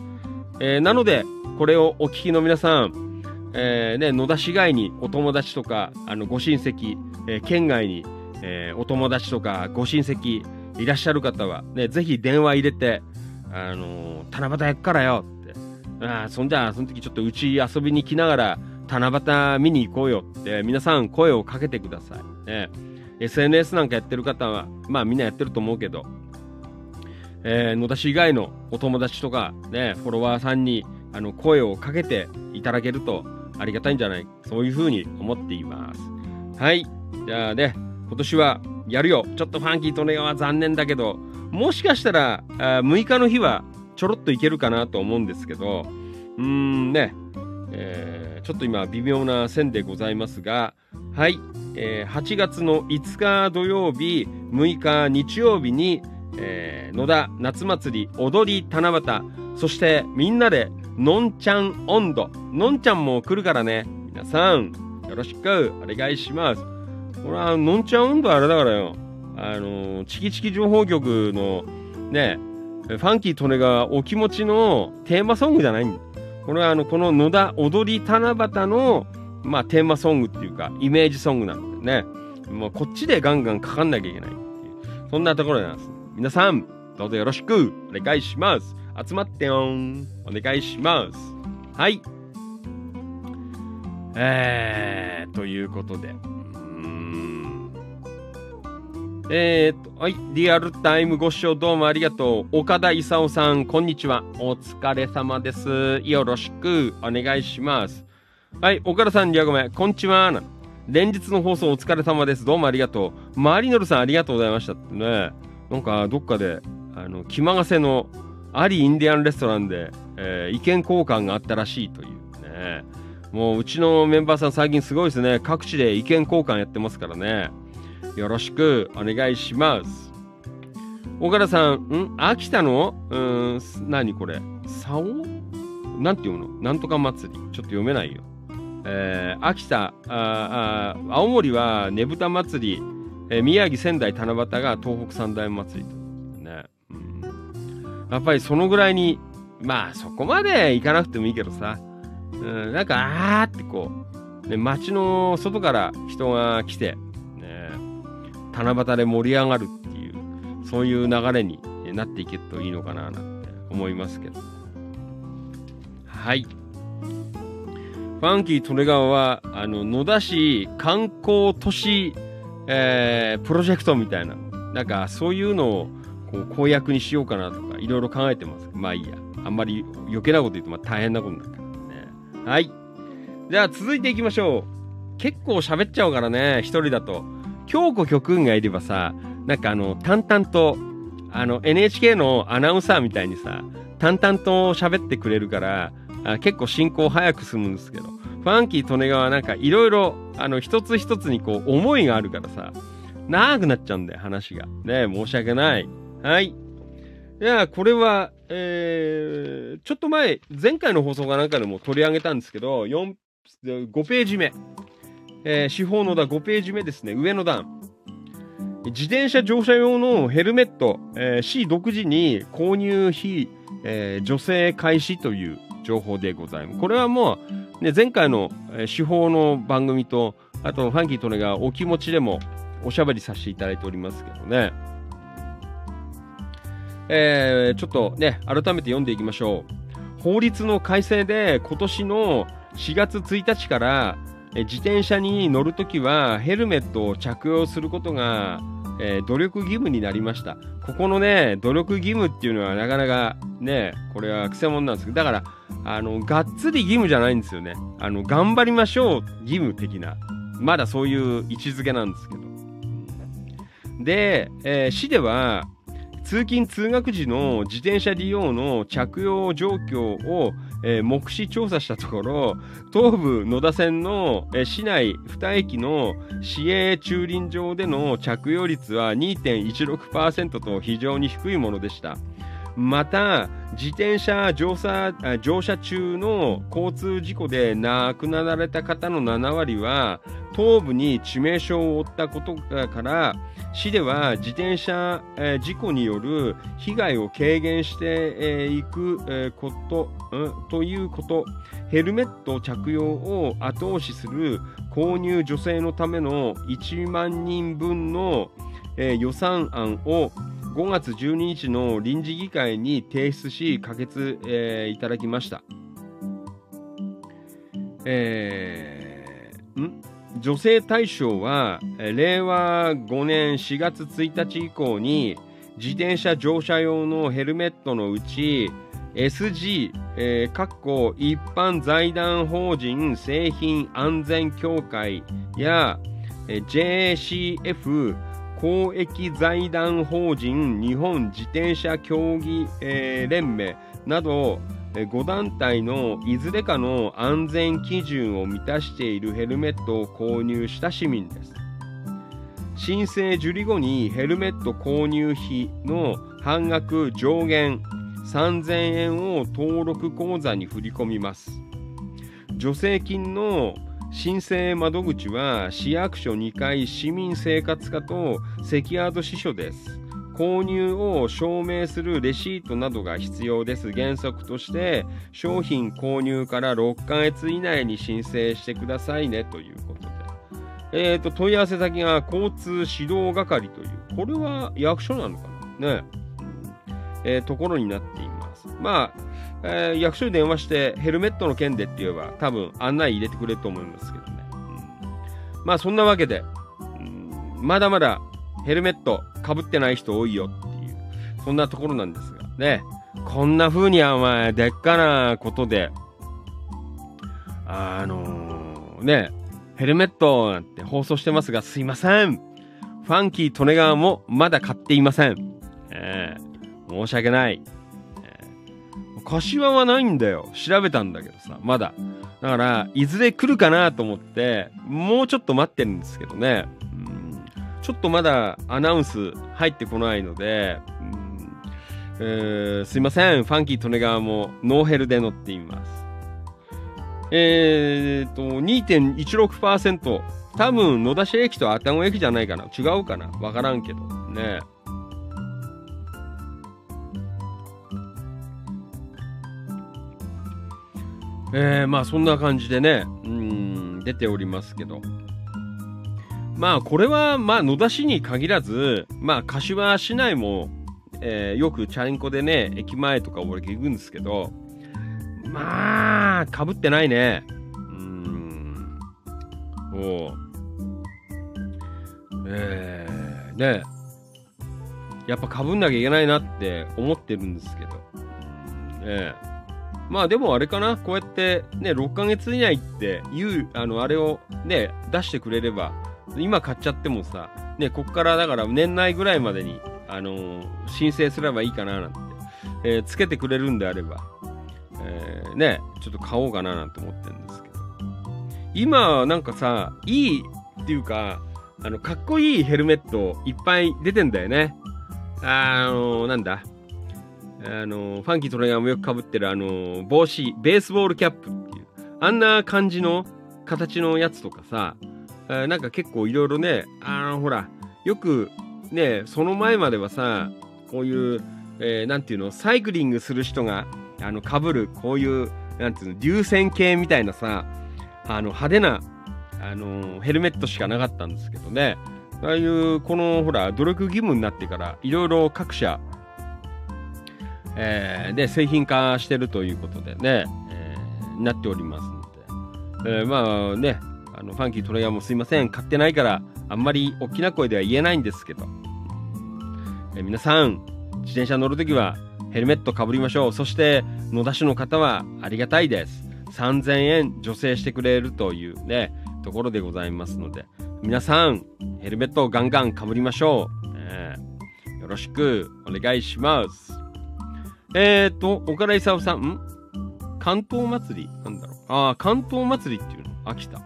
えー、なので、これをお聞きの皆さん、えー、ね、野田市外にお友達とか、あの、ご親戚、えー、県外に、えお友達とかご親戚いらっしゃる方は、ね、ぜひ電話入れて、あの七夕やっからよって、あそんじゃあ、その時ちょっとうち遊びに来ながら、七夕見に行こうよって皆さん声をかけてください。ね、SNS なんかやってる方は、まあみんなやってると思うけど、えー、野田市以外のお友達とか、ね、フォロワーさんにあの声をかけていただけるとありがたいんじゃないそういうふうに思っています。はい。じゃあね、今年はやるよ。ちょっとファンキーとネガは残念だけど、もしかしたらあ6日の日はちょろっといけるかなと思うんですけど、うーんね、えーちょっと今微妙な線でございますが、はい、えー、8月の5日土曜日、6日日曜日に、えー、野田夏祭り踊り七夕、そしてみんなでのんちゃん温度、のんちゃんも来るからね、皆さん、よろしくお願いします。これは、のんちゃん温度あれだからよ、あの、チキチキ情報局のね、ファンキートネがお気持ちのテーマソングじゃないんだ。これはあのこの野田踊り七夕の、まあ、テーマソングっていうかイメージソングなんでね。もうこっちでガンガンかかんなきゃいけないっていう。そんなところなんです。皆さんどうぞよろしくお願いします集まってよんお願いしますはいえー、ということでえー、っと、はい。リアルタイムご視聴どうもありがとう。岡田勲さん、こんにちは。お疲れ様です。よろしくお願いします。はい。岡田さん、リアゴメ、こんにちは。連日の放送お疲れ様です。どうもありがとう。マリノルさん、ありがとうございましたってね。なんか、どっかで、あの、気まがせのアリインディアンレストランで、えー、意見交換があったらしいというね。もう、うちのメンバーさん、最近すごいですね。各地で意見交換やってますからね。よろしくお願いします。岡田さん、ん？秋田の？うん、何これ？竿？なんていうの？なんとか祭り。ちょっと読めないよ。えー、秋田ああ、青森はねぶた祭り、えー、宮城、仙台、七夕が東北三大祭りと、うん。やっぱりそのぐらいに、まあそこまで行かなくてもいいけどさ、うん、なんかあーってこう、ね、街の外から人が来て、ね七夕で盛り上がるっていうそういう流れになっていけるといいのかななんて思いますけど。はい。ファンキー利根川は、あの、野田市観光都市、えー、プロジェクトみたいな、なんかそういうのをこう公約にしようかなとか、いろいろ考えてます。まあいいや。あんまり余計なこと言うとまあ大変なことになるからね。はい。じゃあ続いていきましょう。結構喋っちゃうからね、一人だと。京子局員がいればさ、なんかあの、淡々と、あの、NHK のアナウンサーみたいにさ、淡々と喋ってくれるから、あ結構進行早く進むんですけど、ファンキー利根川なんかいろいろ、あの、一つ一つにこう、思いがあるからさ、長くなっちゃうんだよ、話が。ね申し訳ない。はい。いや、これは、えー、ちょっと前、前回の放送かなんかでも取り上げたんですけど、4、5ページ目。えー、司法の段5ページ目ですね、上の段。自転車乗車用のヘルメット、えー、市独自に購入費、えー、助成開始という情報でございます。これはもう、ね、前回の、え、手法の番組と、あと、ファンキーとねがお気持ちでもおしゃべりさせていただいておりますけどね。えー、ちょっとね、改めて読んでいきましょう。法律の改正で今年の4月1日から自転車に乗るときはヘルメットを着用することが、えー、努力義務になりました。ここのね、努力義務っていうのはなかなかね、これはくせ者なんですけど、だから、あの、がっつり義務じゃないんですよね。あの、頑張りましょう義務的な。まだそういう位置づけなんですけど。で、えー、市では、通勤通学時の自転車利用の着用状況を、えー、目視調査したところ、東武野田線の、えー、市内2駅の市営駐輪場での着用率は2.16%と非常に低いものでした。また、自転車乗車乗車中の交通事故で亡くなられた方の7割は、頭部に致命傷を負ったことから、市では自転車、事故による被害を軽減してい、く、こと、ということ、ヘルメット着用を後押しする購入助成のための1万人分の、予算案を5月12日の臨時議会に提出し可決、いただきました。えー、ん？女性対象は令和5年4月1日以降に自転車乗車用のヘルメットのうち SG、えー、かっこ一般財団法人製品安全協会や、えー、JCF 公益財団法人日本自転車競技、えー、連盟など5団体のいずれかの安全基準を満たしているヘルメットを購入した市民です。申請受理後にヘルメット購入費の半額上限3000円を登録口座に振り込みます。助成金の申請窓口は市役所2階市民生活課と関宿支所です。購入を証明するレシートなどが必要です。原則として商品購入から6ヶ月以内に申請してくださいねということで。えっ、ー、と、問い合わせ先が交通指導係という、これは役所なのかな？ね。えー、ところになっています。まあ、えー、役所に電話してヘルメットの件でって言えば多分案内入れてくれると思いますけどね。うん、まあそんなわけで、うん、まだまだヘルメットかぶってない人多いよっていう、そんなところなんですが、ね。こんな風にお前、でっかなことで、あのー、ね、ヘルメットなんて放送してますが、すいません。ファンキー利根川もまだ買っていません。えー、申し訳ない。えー、柏はないんだよ。調べたんだけどさ、まだ。だから、いずれ来るかなと思って、もうちょっと待ってるんですけどね。ちょっとまだアナウンス入ってこないので、えー、すいません、ファンキー利根川もノーヘルで乗っています。えーと、2.16%。多分、野田市駅と愛宕駅じゃないかな。違うかなわからんけど。ね。えー、まあそんな感じでね、うん、出ておりますけど。まあこれはまあ野田市に限らず、まあ柏市内も、えーよくチャリンコでね、駅前とか俺行くんですけど、まあ、かぶってないね。うん。おう。えー、ねやっぱかぶんなきゃいけないなって思ってるんですけど。ねえまあでもあれかな、こうやってね、6ヶ月以内っていう、あの、あれをね、出してくれれば、今買っちゃってもさ、ね、こっからだから年内ぐらいまでに、あのー申請すればいいかななんて、えーつけてくれるんであれば、えーね、ちょっと買おうかななんて思ってるんですけど。今、なんかさ、いいっていうか、あの、かっこいいヘルメットいっぱい出てんだよね。あのなんだ。あのファンキートレガーもよく被ってるあの帽子、ベースボールキャップっていう、あんな感じの形のやつとかさ、あーなんか結構いろいろね、あのほら、よくね、その前まではさ、こういう、えーなんていうの、サイクリングする人が、あの、被る、こういう、なんていうの、流線形みたいなさ、あの、派手な、あの、ヘルメットしかなかったんですけどね、ああいう、この、ほら、努力義務になってから、いろいろ各社、えーで、製品化してるということでね、えーなっておりますので、えーまあね、の、ファンキートレイヤーもすいません、買ってないから、あんまり大きな声では言えないんですけど、え皆さん、自転車乗るときはヘルメットかぶりましょう。そして、野田市の方はありがたいです。3000円助成してくれるというね、ところでございますので、皆さん、ヘルメットをガンガンかぶりましょう。ねよろしくお願いします。えーと、岡田勲さん、ん？関東祭りなんだろう。ああ、関東祭りっていうの？秋田。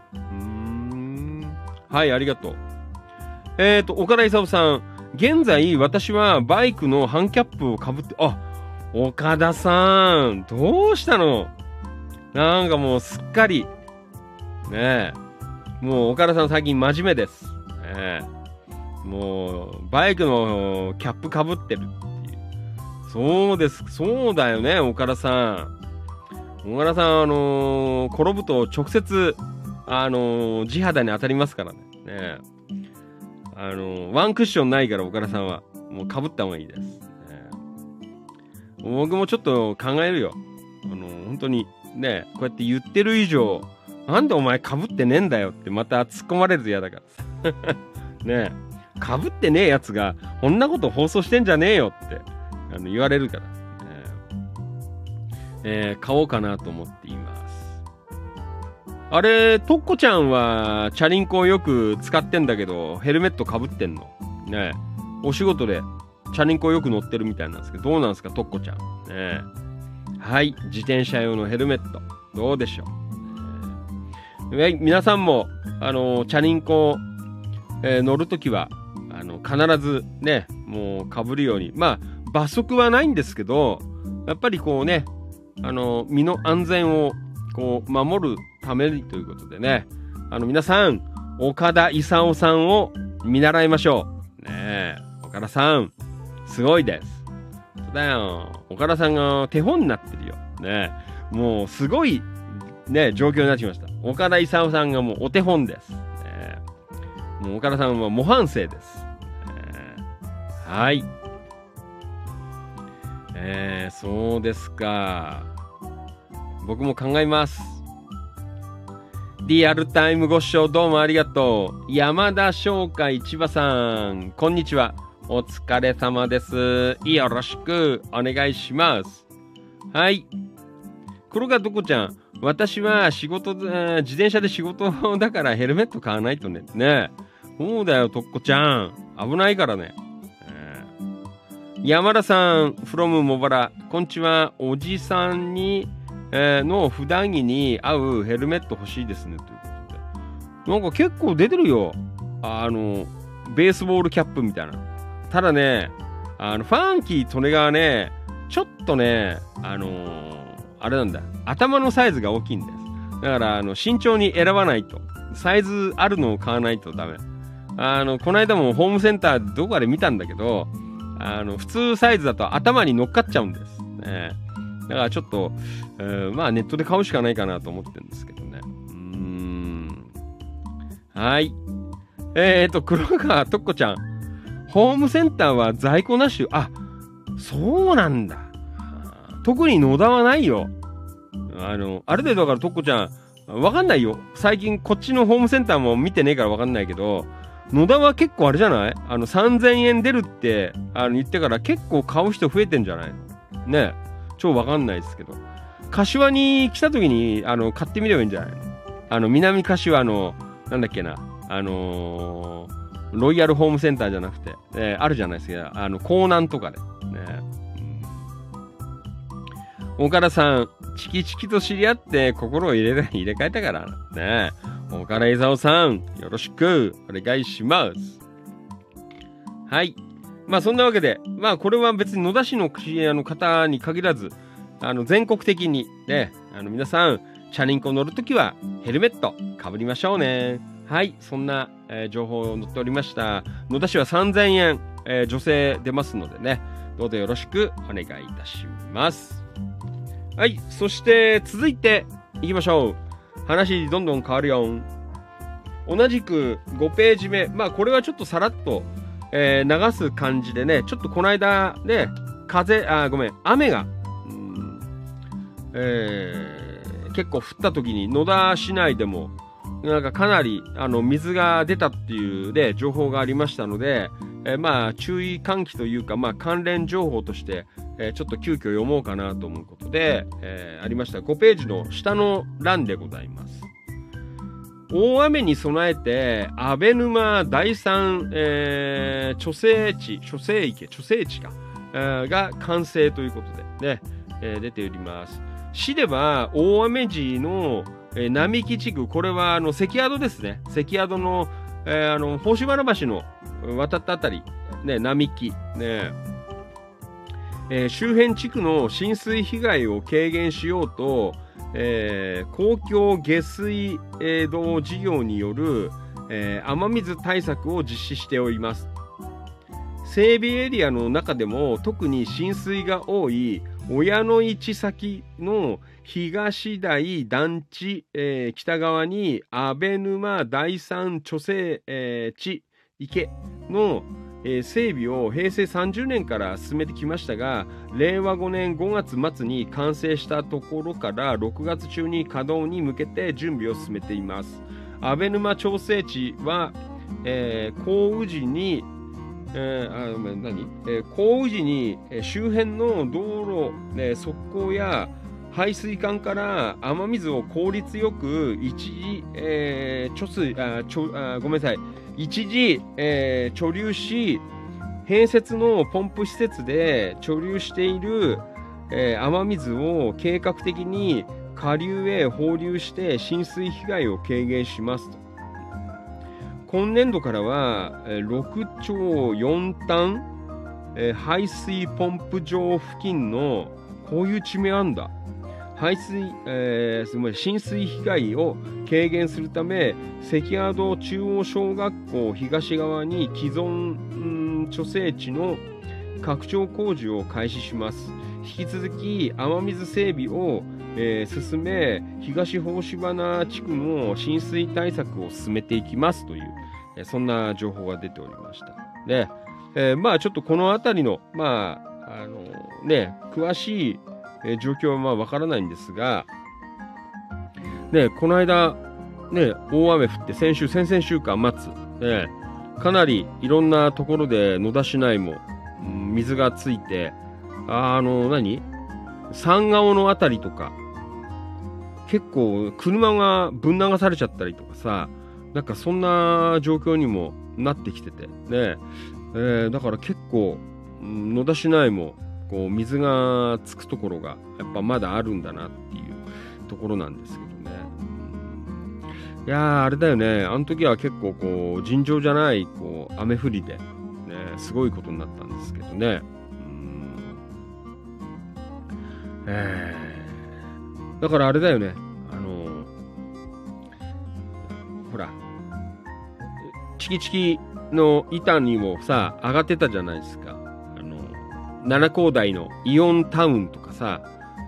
はい、ありがとう。えーと、岡田勲さん、現在私はバイクのハンキャップをかぶって、あ、岡田さん、どうしたの？なんかもうすっかり、ねえ、もう岡田さん最近真面目です。ねえ、もう、バイクのキャップかぶってるっていう。そうです、そうだよね、岡田さん。岡田さん、あのー転ぶと直接、あのー地肌に当たりますからね。ねあのーワンクッションないから岡田さんは。もうかぶった方がいいです。ね僕もちょっと考えるよ。あのー本当にね、こうやって言ってる以上、なんでお前かぶってねえんだよってまた突っ込まれると嫌だから。ねえ、かぶってねえやつが、こんなこと放送してんじゃねえよってあの言われるから。ねえー買おうかなと思っています。あれ、とっこちゃんは、チャリンコをよく使ってんだけど、ヘルメットかぶってんの？ねえお仕事で、チャリンコをよく乗ってるみたいなんですけど、どうなんですか、とっこちゃん？ねはい、自転車用のヘルメット、どうでしょう？ね皆さんも、あのチャリンコ、えー乗るときは、あの、必ずね、もうかぶるように。まあ、罰則はないんですけど、やっぱりこうね、あの、身の安全を、こう、守るためにということでね、あの、皆さん、岡田勲さんを見習いましょう。ねえ、岡田さん、すごいです。そうだよ。岡田さんが手本になってるよ。ね、もう、すごい、ね、状況になってきました。岡田勲さんがもうお手本です。ねもう岡田さんは模範生です。えーはい。えー、そうですか。僕も考えます。リアルタイムご視聴どうもありがとう。山田商会千葉さん、こんにちは。お疲れ様です。よろしくお願いします。はい。黒川どこちゃん、私は仕事、自転車で仕事だからヘルメット買わないとね。ねそうだよ、とっこちゃん。危ないからね。山田さん、from 茂原。こんにちは。おじさんに、えーの普段着に合うヘルメット欲しいですね。ということで。なんか結構出てるよ。あの、ベースボールキャップみたいな。ただね、あの、ファンキー・トネガーね、ちょっとね、あのーあれなんだ。頭のサイズが大きいんです。だから、あの、慎重に選ばないと。サイズあるのを買わないとダメ。あの、この間もホームセンターどこかで見たんだけど、あの、普通サイズだと頭に乗っかっちゃうんです。ね。だからちょっと、えーまあネットで買うしかないかなと思ってるんですけどね。うーん。はい。えっ、ー、と、黒川とっこちゃん。ホームセンターは在庫なし。あ、そうなんだ。特に野田はないよ。あの、ある程度だからとっこちゃん、わかんないよ。最近こっちのホームセンターも見てねえからわかんないけど、野田は結構あれじゃない？あの、3000円出るって、あの、言ってから結構買う人増えてんじゃない？ね超わかんないですけど。柏に来た時に、あの、買ってみればいいんじゃない？あの、南柏の、なんだっけな、あのー、ロイヤルホームセンターじゃなくて、えー、あるじゃないですか、あの、港南とかで。ね、うん、岡田さん、チキチキと知り合って心を入れ入れ替えたからね。岡田勲さん、よろしくお願いします。はい。まあそんなわけで、まあこれは別に野田市のあの方に限らず、あの全国的にね、あの皆さん、チャリンコ乗るときはヘルメットかぶりましょうね。はい、そんな、えー、情報を載っておりました。野田市は3000円、えー、女性出ますのでね、どうぞよろしくお願いいたします。はい、そして続いていきましょう。話どんどん変わるよ。同じく5ページ目。まあこれはちょっとさらっと、えー、流す感じでね、ちょっとこの間ね、風、あ、ごめん、雨が、うん、えー、結構降った時に野田市内でも、なんかかなりあの水が出たっていうで情報がありましたので、えー、まあ注意喚起というか、まあ、関連情報として、えー、ちょっと急遽読もうかなと思うことで、えー、ありました5ページの下の欄でございます。大雨に備えて、安倍沼第三、えー、貯水池、貯水池、貯水池か、えー、が完成ということでね、えー、出ております。市では大雨時のえー、並木地区、これはあの関宿ですね。関宿の、えー、あの、宝珠原橋の渡ったあたり、ね、並木、ね、えー、周辺地区の浸水被害を軽減しようと、えー、公共下水、道事業による、えー、雨水対策を実施しております。整備エリアの中でも特に浸水が多い親の市先の東台団地、えー、北側に安倍沼第三貯水、えー、地池の、えー、整備を平成30年から進めてきましたが令和5年5月末に完成したところから6月中に稼働に向けて準備を進めています。安倍沼調整地は、えー、降雨時にえー、あ、えー、降雨時に、周辺の道路、ね、側溝や排水管から雨水を効率よく一時、えー、貯水あちょあごめんなさい。一時、えー、貯留し併設のポンプ施設で貯留している、えー、雨水を計画的に下流へ放流して浸水被害を軽減しますと。今年度からは6兆4単、えー、排水ポンプ場付近のこういう地名あんだ。排水、えー、すごい浸水被害を軽減するため関宿中央小学校東側に既存、貯水池の拡張工事を開始します。引き続き雨水整備を、えー、進め東宝花地区の浸水対策を進めていきます。という、えー、そんな情報が出ておりました。で、えー、まあちょっとこの辺りのまああのね詳しいえ、状況はまあわからないんですが、ね、この間、ね、大雨降って先週、先々週間末、ね、かなりいろんなところで野田市内も、うん、水がついて、あの、何？三顔のあたりとか、結構車がぶん流されちゃったりとかさ、なんかそんな状況にもなってきてて、ね、えー、だから結構、野田市内もこう水がつくところがやっぱまだあるんだなっていうところなんですけどね。いやあれだよねあの時は結構こう尋常じゃないこう雨降りで、ね、すごいことになったんですけどね。うんえー、だからあれだよねあのー、ほらチキチキの板にもさ上がってたじゃないですか。七高台のイオンタウンとかさ、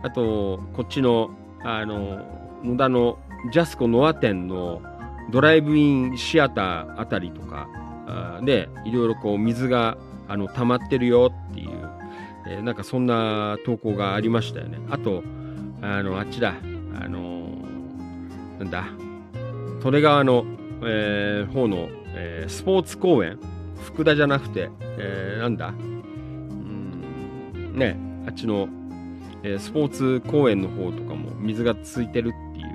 あと、こっちの、あの、野田のジャスコノア店のドライブインシアターあたりとかでいろいろこう水があの溜まってるよっていう、えーなんかそんな投稿がありましたよね。あとあのあっちだ。あのーなんだ。利根川の、えー方の、えースポーツ公園？福田じゃなくて、えーなんだ？ねあっちの、えースポーツ公園の方とかも水がついてるっていう、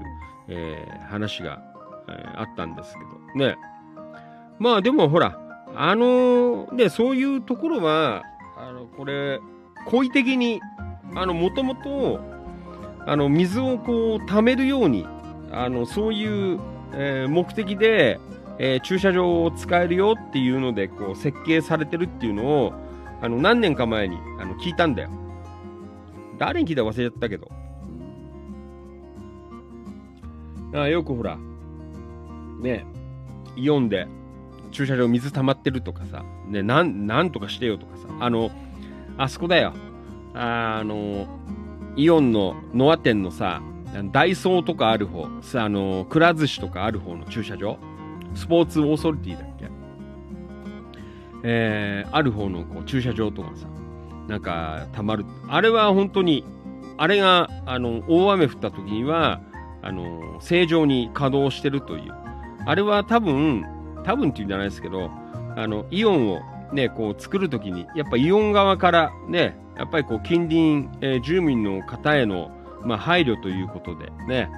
えー話が、えーあったんですけどね。まあでもほらあのねそういうところはあのこれ故意的にあのもともとあの水をこう溜めるようにあのそういう、えー目的で、えー駐車場を使えるよっていうのでこう設計されてるっていうのをあの何年か前にあの聞いたんだよ。誰に聞いたか忘れちゃったけど。あよくほら、ね、イオンで駐車場水溜まってるとかさ、ね、なん、なんとかしてよとかさ、あの、あそこだよ。あの、イオンのノア店のさ、ダイソーとかある方、さあの、くら寿司とかある方の駐車場、スポーツオーソリティだっけ？えー、ある方のこう駐車場とかさ、なんか溜まる。あれは本当に、あれが、あの、大雨降った時には、あの、正常に稼働してるという。あれは多分、多分っていうんじゃないですけど、あの、イオンをね、こう作るときに、やっぱイオン側からね、やっぱりこう近隣、えー住民の方への、まあ、配慮ということでね、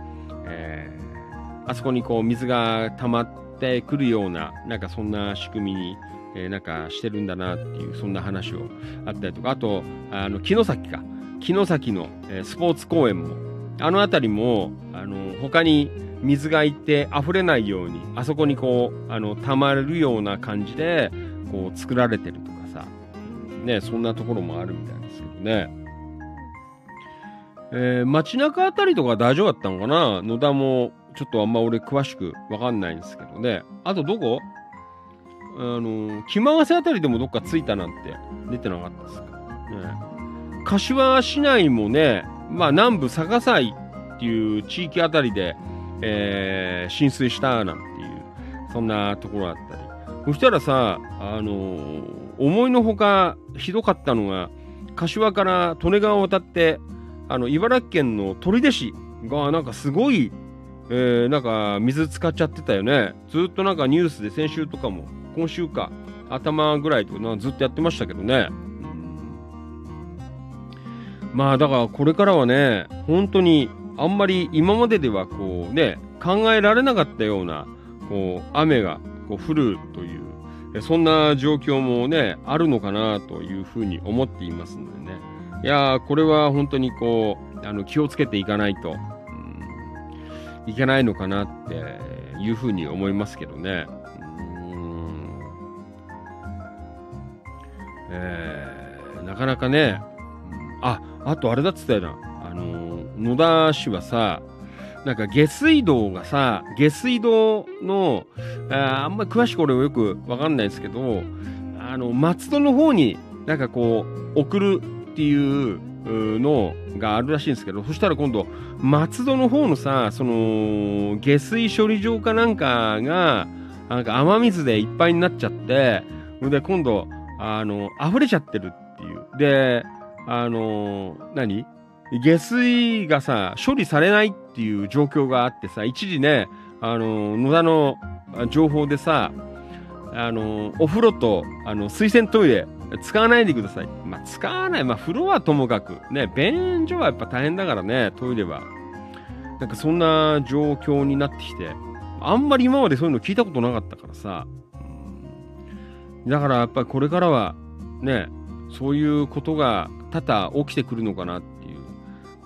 えーあそこにこう水が溜まってくるような、なんかそんな仕組みに、えーなんかしてるんだなっていう、そんな話をあったりとか、あと、あの、城崎か。城崎の、えースポーツ公園も、あの辺りも、あの、他に水がいって溢れないように、あそこにこう、あの、溜まるような感じで、こう、作られてるとかさ、ね、そんなところもあるみたいですけどね。えー街中あたりとか大丈夫だったのかな？野田も、ちょっとあんま俺詳しくわかんないんですけどね。あとどこ？あの、木回せあたりでもどっか着いたなんて出てなかったですか、ね、柏市内もね、まあ南部坂西っていう地域あたりで、えー浸水したなんていう、そんなところあったり。そしたらさ、あの思いのほかひどかったのが、柏から利根川を渡って、あの、茨城県の取手市が、なんかすごい、えーなんか水使っちゃってたよね。ずっとなんかニュースで先週とかも、今週か、頭ぐらいとかなんかずっとやってましたけどね。まあだからこれからはね、本当にあんまり今までではこうね、考えられなかったような、こう、雨がこう降るという、そんな状況もね、あるのかなというふうに思っていますのでね。いやー、これは本当にこう、あの、気をつけていかないと、うんいけないのかなっていうふうに思いますけどね。えーなかなかね、うんあ、あとあれだっつったよな。あのー野田市はさ、なんか下水道がさ、下水道の、ああんまり詳しく俺はよくわかんないですけど、あの、松戸の方になんかこう、送るっていううのがあるらしいんですけど、そしたら今度、松戸の方のさ、その、下水処理場かなんかが、なんか雨水でいっぱいになっちゃって、で、今度、あの、溢れちゃってるっていう。で、あの、何？下水がさ、処理されないっていう状況があってさ、一時ね、あの、野田の情報でさ、あの、お風呂と、あの、水洗トイレ、使わないでください。まあ、使わない。まあ、風呂はともかく。ね、便所はやっぱ大変だからね、トイレは。なんかそんな状況になってきて、あんまり今までそういうの聞いたことなかったからさ。だからやっぱりこれからは、ね、そういうことが多々起きてくるのかなっていう。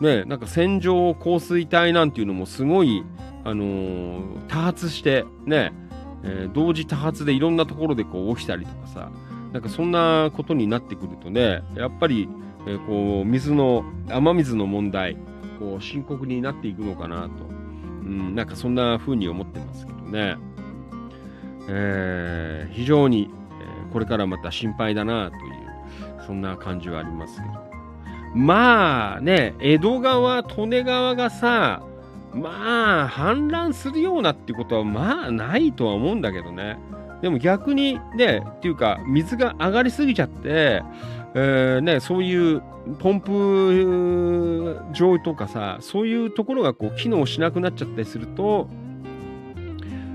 ね、なんか線状降水帯なんていうのもすごい、あのー多発して、ね、えー同時多発でいろんなところでこう起きたりとかさ、なんかそんなことになってくるとね、やっぱり、えーこう、水の、雨水の問題、こう、深刻になっていくのかなと。うん、なんかそんな風に思ってますけどね。えー非常に、これからまた心配だなという、そんな感じはありますけど。まあね、江戸川、利根川がさ、まあ、氾濫するようなってことは、まあ、ないとは思うんだけどね。でも逆にね、っていうか、水が上がりすぎちゃって、えー、ね、そういうポンプ場とかさ、そういうところがこう機能しなくなっちゃったりすると、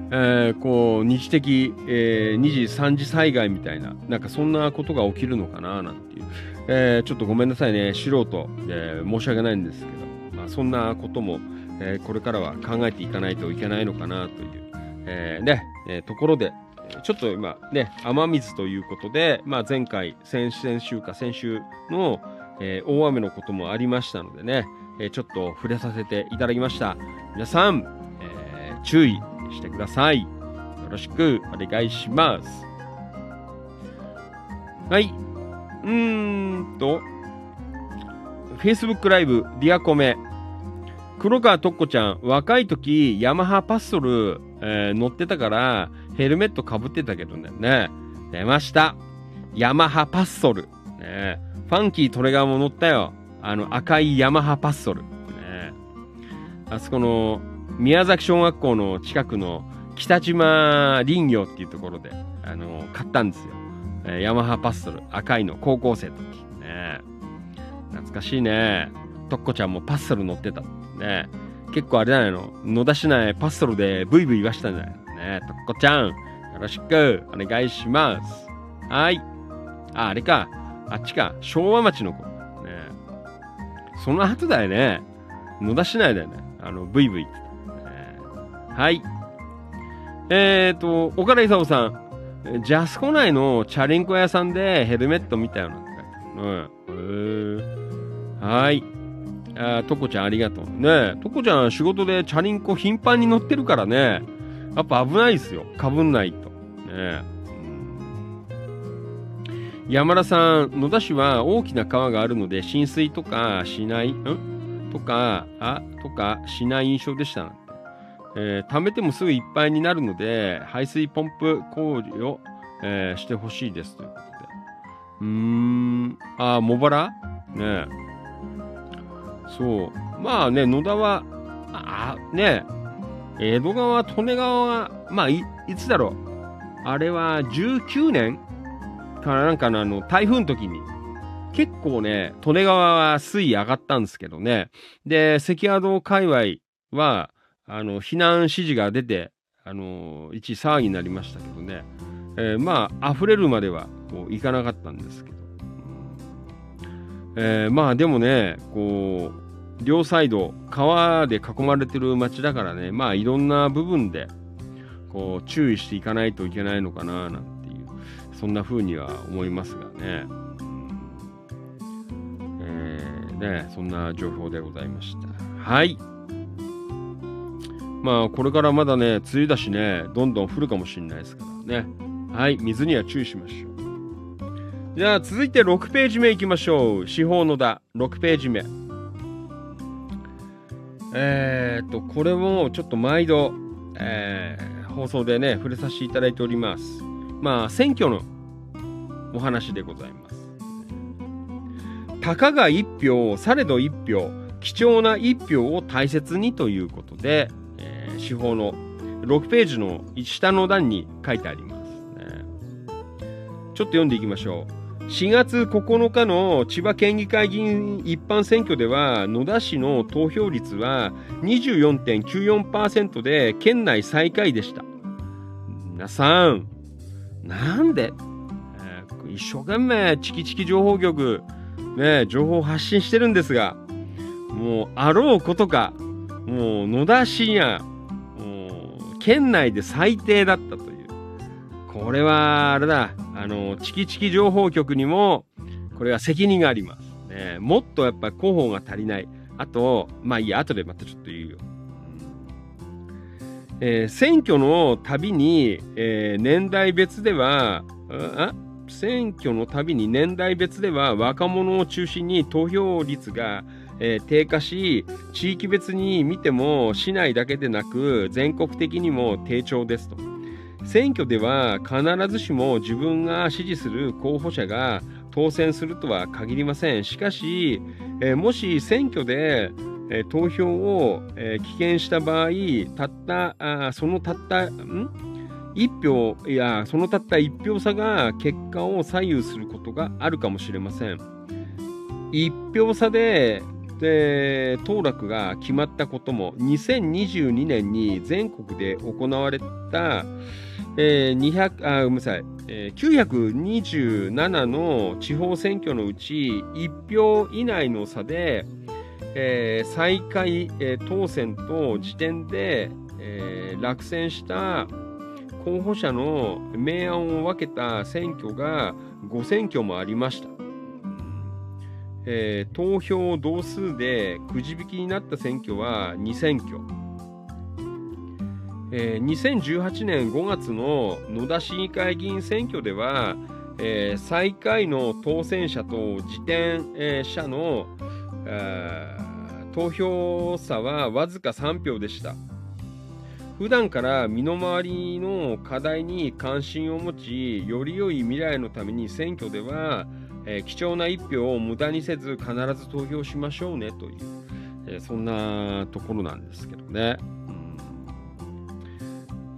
えー、こう、二次的、えー、二次、三次災害みたいな、なんかそんなことが起きるのかな、なんていう。えー、ちょっとごめんなさいね、素人、えー、申し訳ないんですけど、まあ、そんなことも、えー、これからは考えていかないといけないのかなという、えー、ね、えー、ところで、ちょっと今ね、雨水ということで、まあ、前回、先々週か先週の、えー、大雨のこともありましたのでね、えー、ちょっと触れさせていただきました。皆さん、えー、注意してください。よろしくお願いします。はい。うーんと、Facebook ライブ、ディアコメ。黒川とっこちゃん、若い時、ヤマハパッソル、えー、乗ってたから、ヘルメットかぶってたけどね。ね出ました。ヤマハパッソル。ねファンキートレガーも乗ったよ。あの赤いヤマハパッソル。ねあそこの宮崎小学校の近くの北島林業っていうところで、あの買ったんですよ。え、ヤマハパッソル。赤いの。高校生の時。ね懐かしいね。とっこちゃんもパッソル乗ってた。ね結構あれじゃないの？野田市内パッソルでブイブイ言わしたんじゃない？のねとっこちゃん。よろしくお願いします。はい。あ、あれか。あっちか。昭和町の子。ねその後だよね。野田市内だよね。あの、ブイブイって、はい。えーと、岡田勲さん。ジャスコ内のチャリンコ屋さんでヘルメット見たよなって書いてある。うん。はい。あトコちゃんありがとう。ねえトコちゃん仕事でチャリンコ頻繁に乗ってるからね。やっぱ危ないですよ。かぶんないと。ね山田さん、野田市は大きな川があるので浸水とかしない、ん？とか、あ、とかしない印象でした。えー、貯めてもすぐいっぱいになるので、排水ポンプ工事を、えー、してほしいですということで。うーん、あ、茂原？ねそう。まあね、野田は、あ、ね江戸川、利根川は、まあい、いつだろう？あれは19年？からなんかのあの、台風の時に、結構ね、利根川は水位上がったんですけどね。で、関谷道界隈は、あの、避難指示が出て、あの、一騒ぎになりましたけどね。えー、まあ、溢れるまでは、こう、いかなかったんですけど。えー、まあ、でもね、こう、両サイド川で囲まれてる町だからねまあいろんな部分でこう注意していかないといけないのかななんていうそんな風には思いますがね、えー、ねそんな情報でございました。はい。まあこれからまだね梅雨だしねどんどん降るかもしれないですからねはい水には注意しましょうじゃあ続いて6ページ目いきましょう司法のだ6ページ目えー、っと、これもちょっと毎度、えー、放送でね、触れさせていただいております。まあ、選挙のお話でございます。たかが1票、されど1票、貴重な1票を大切にということで、えー、司法の6ページの下の段に書いてあります、ね。ちょっと読んでいきましょう。4月9日の千葉県議会議員一般選挙では野田市の投票率は24.94%で県内最下位でした皆さんなんで、えー、一生懸命チキチキ情報局ね情報発信してるんですがもうあろうことかもう野田市や県内で最低だったというこれは、あれだ、あの、チキチキ情報局にも、これは責任があります。ね、もっとやっぱ広報が足りない。あと、まあいいや、後でまたちょっと言うよ。えー、選挙のたびに、えー、年代別では、あ選挙のたびに年代別では若者を中心に投票率が、えー、低下し、地域別に見ても市内だけでなく全国的にも低調ですと。選挙では必ずしも自分が支持する候補者が当選するとは限りません。しかし、えー、もし選挙で、えー投票を、えー棄権した場合、たった、あそのたった、ん？一票、いや、そのたった一票差が結果を左右することがあるかもしれません。一票差で、で、当落が決まったことも、2022年に全国で行われた、えー200あごめんなさい、えー927の地方選挙のうち1票以内の差で、えー再開、えー当選と時点で、えー落選した候補者の明暗を分けた選挙が5選挙もありました。えー投票同数でくじ引きになった選挙は2選挙。えー2018年5月の野田市議会議員選挙では、えー最下位の当選者と時点、えー者の、投票差はわずか3票でした。普段から身の回りの課題に関心を持ち、より良い未来のために選挙では、えー貴重な一票を無駄にせず必ず投票しましょうねという、えーそんなところなんですけどね。うん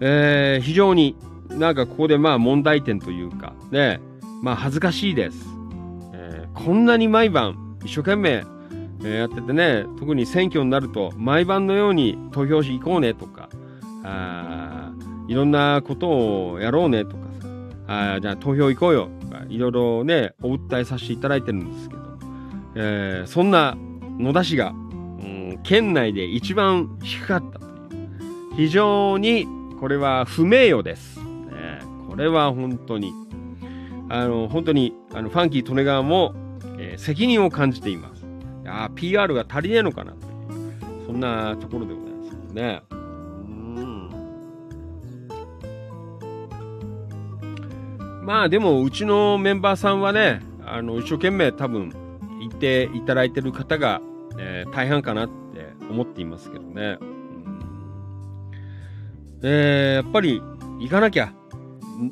えー非常になんかここでまあ問題点というかねまあ恥ずかしいです、えーこんなに毎晩一生懸命、やっててね特に選挙になると毎晩のように投票し行こうねとかあいろんなことをやろうねとかあじゃあ投票行こうよとかいろいろねお訴えさせていただいてるんですけど、えーそんな野田市が、うん県内で一番低かったという非常にこれは不名誉です。ね、これは本当に、あの、本当に、あの、ファンキー利根川も、えー責任を感じています。いや PR が足りねえのかなという、そんなところでございますけどね。まあでも、うちのメンバーさんはね、あの、一生懸命多分、言っていただいてる方が、えー大半かなって思っていますけどね。うんえーやっぱり行かなきゃ。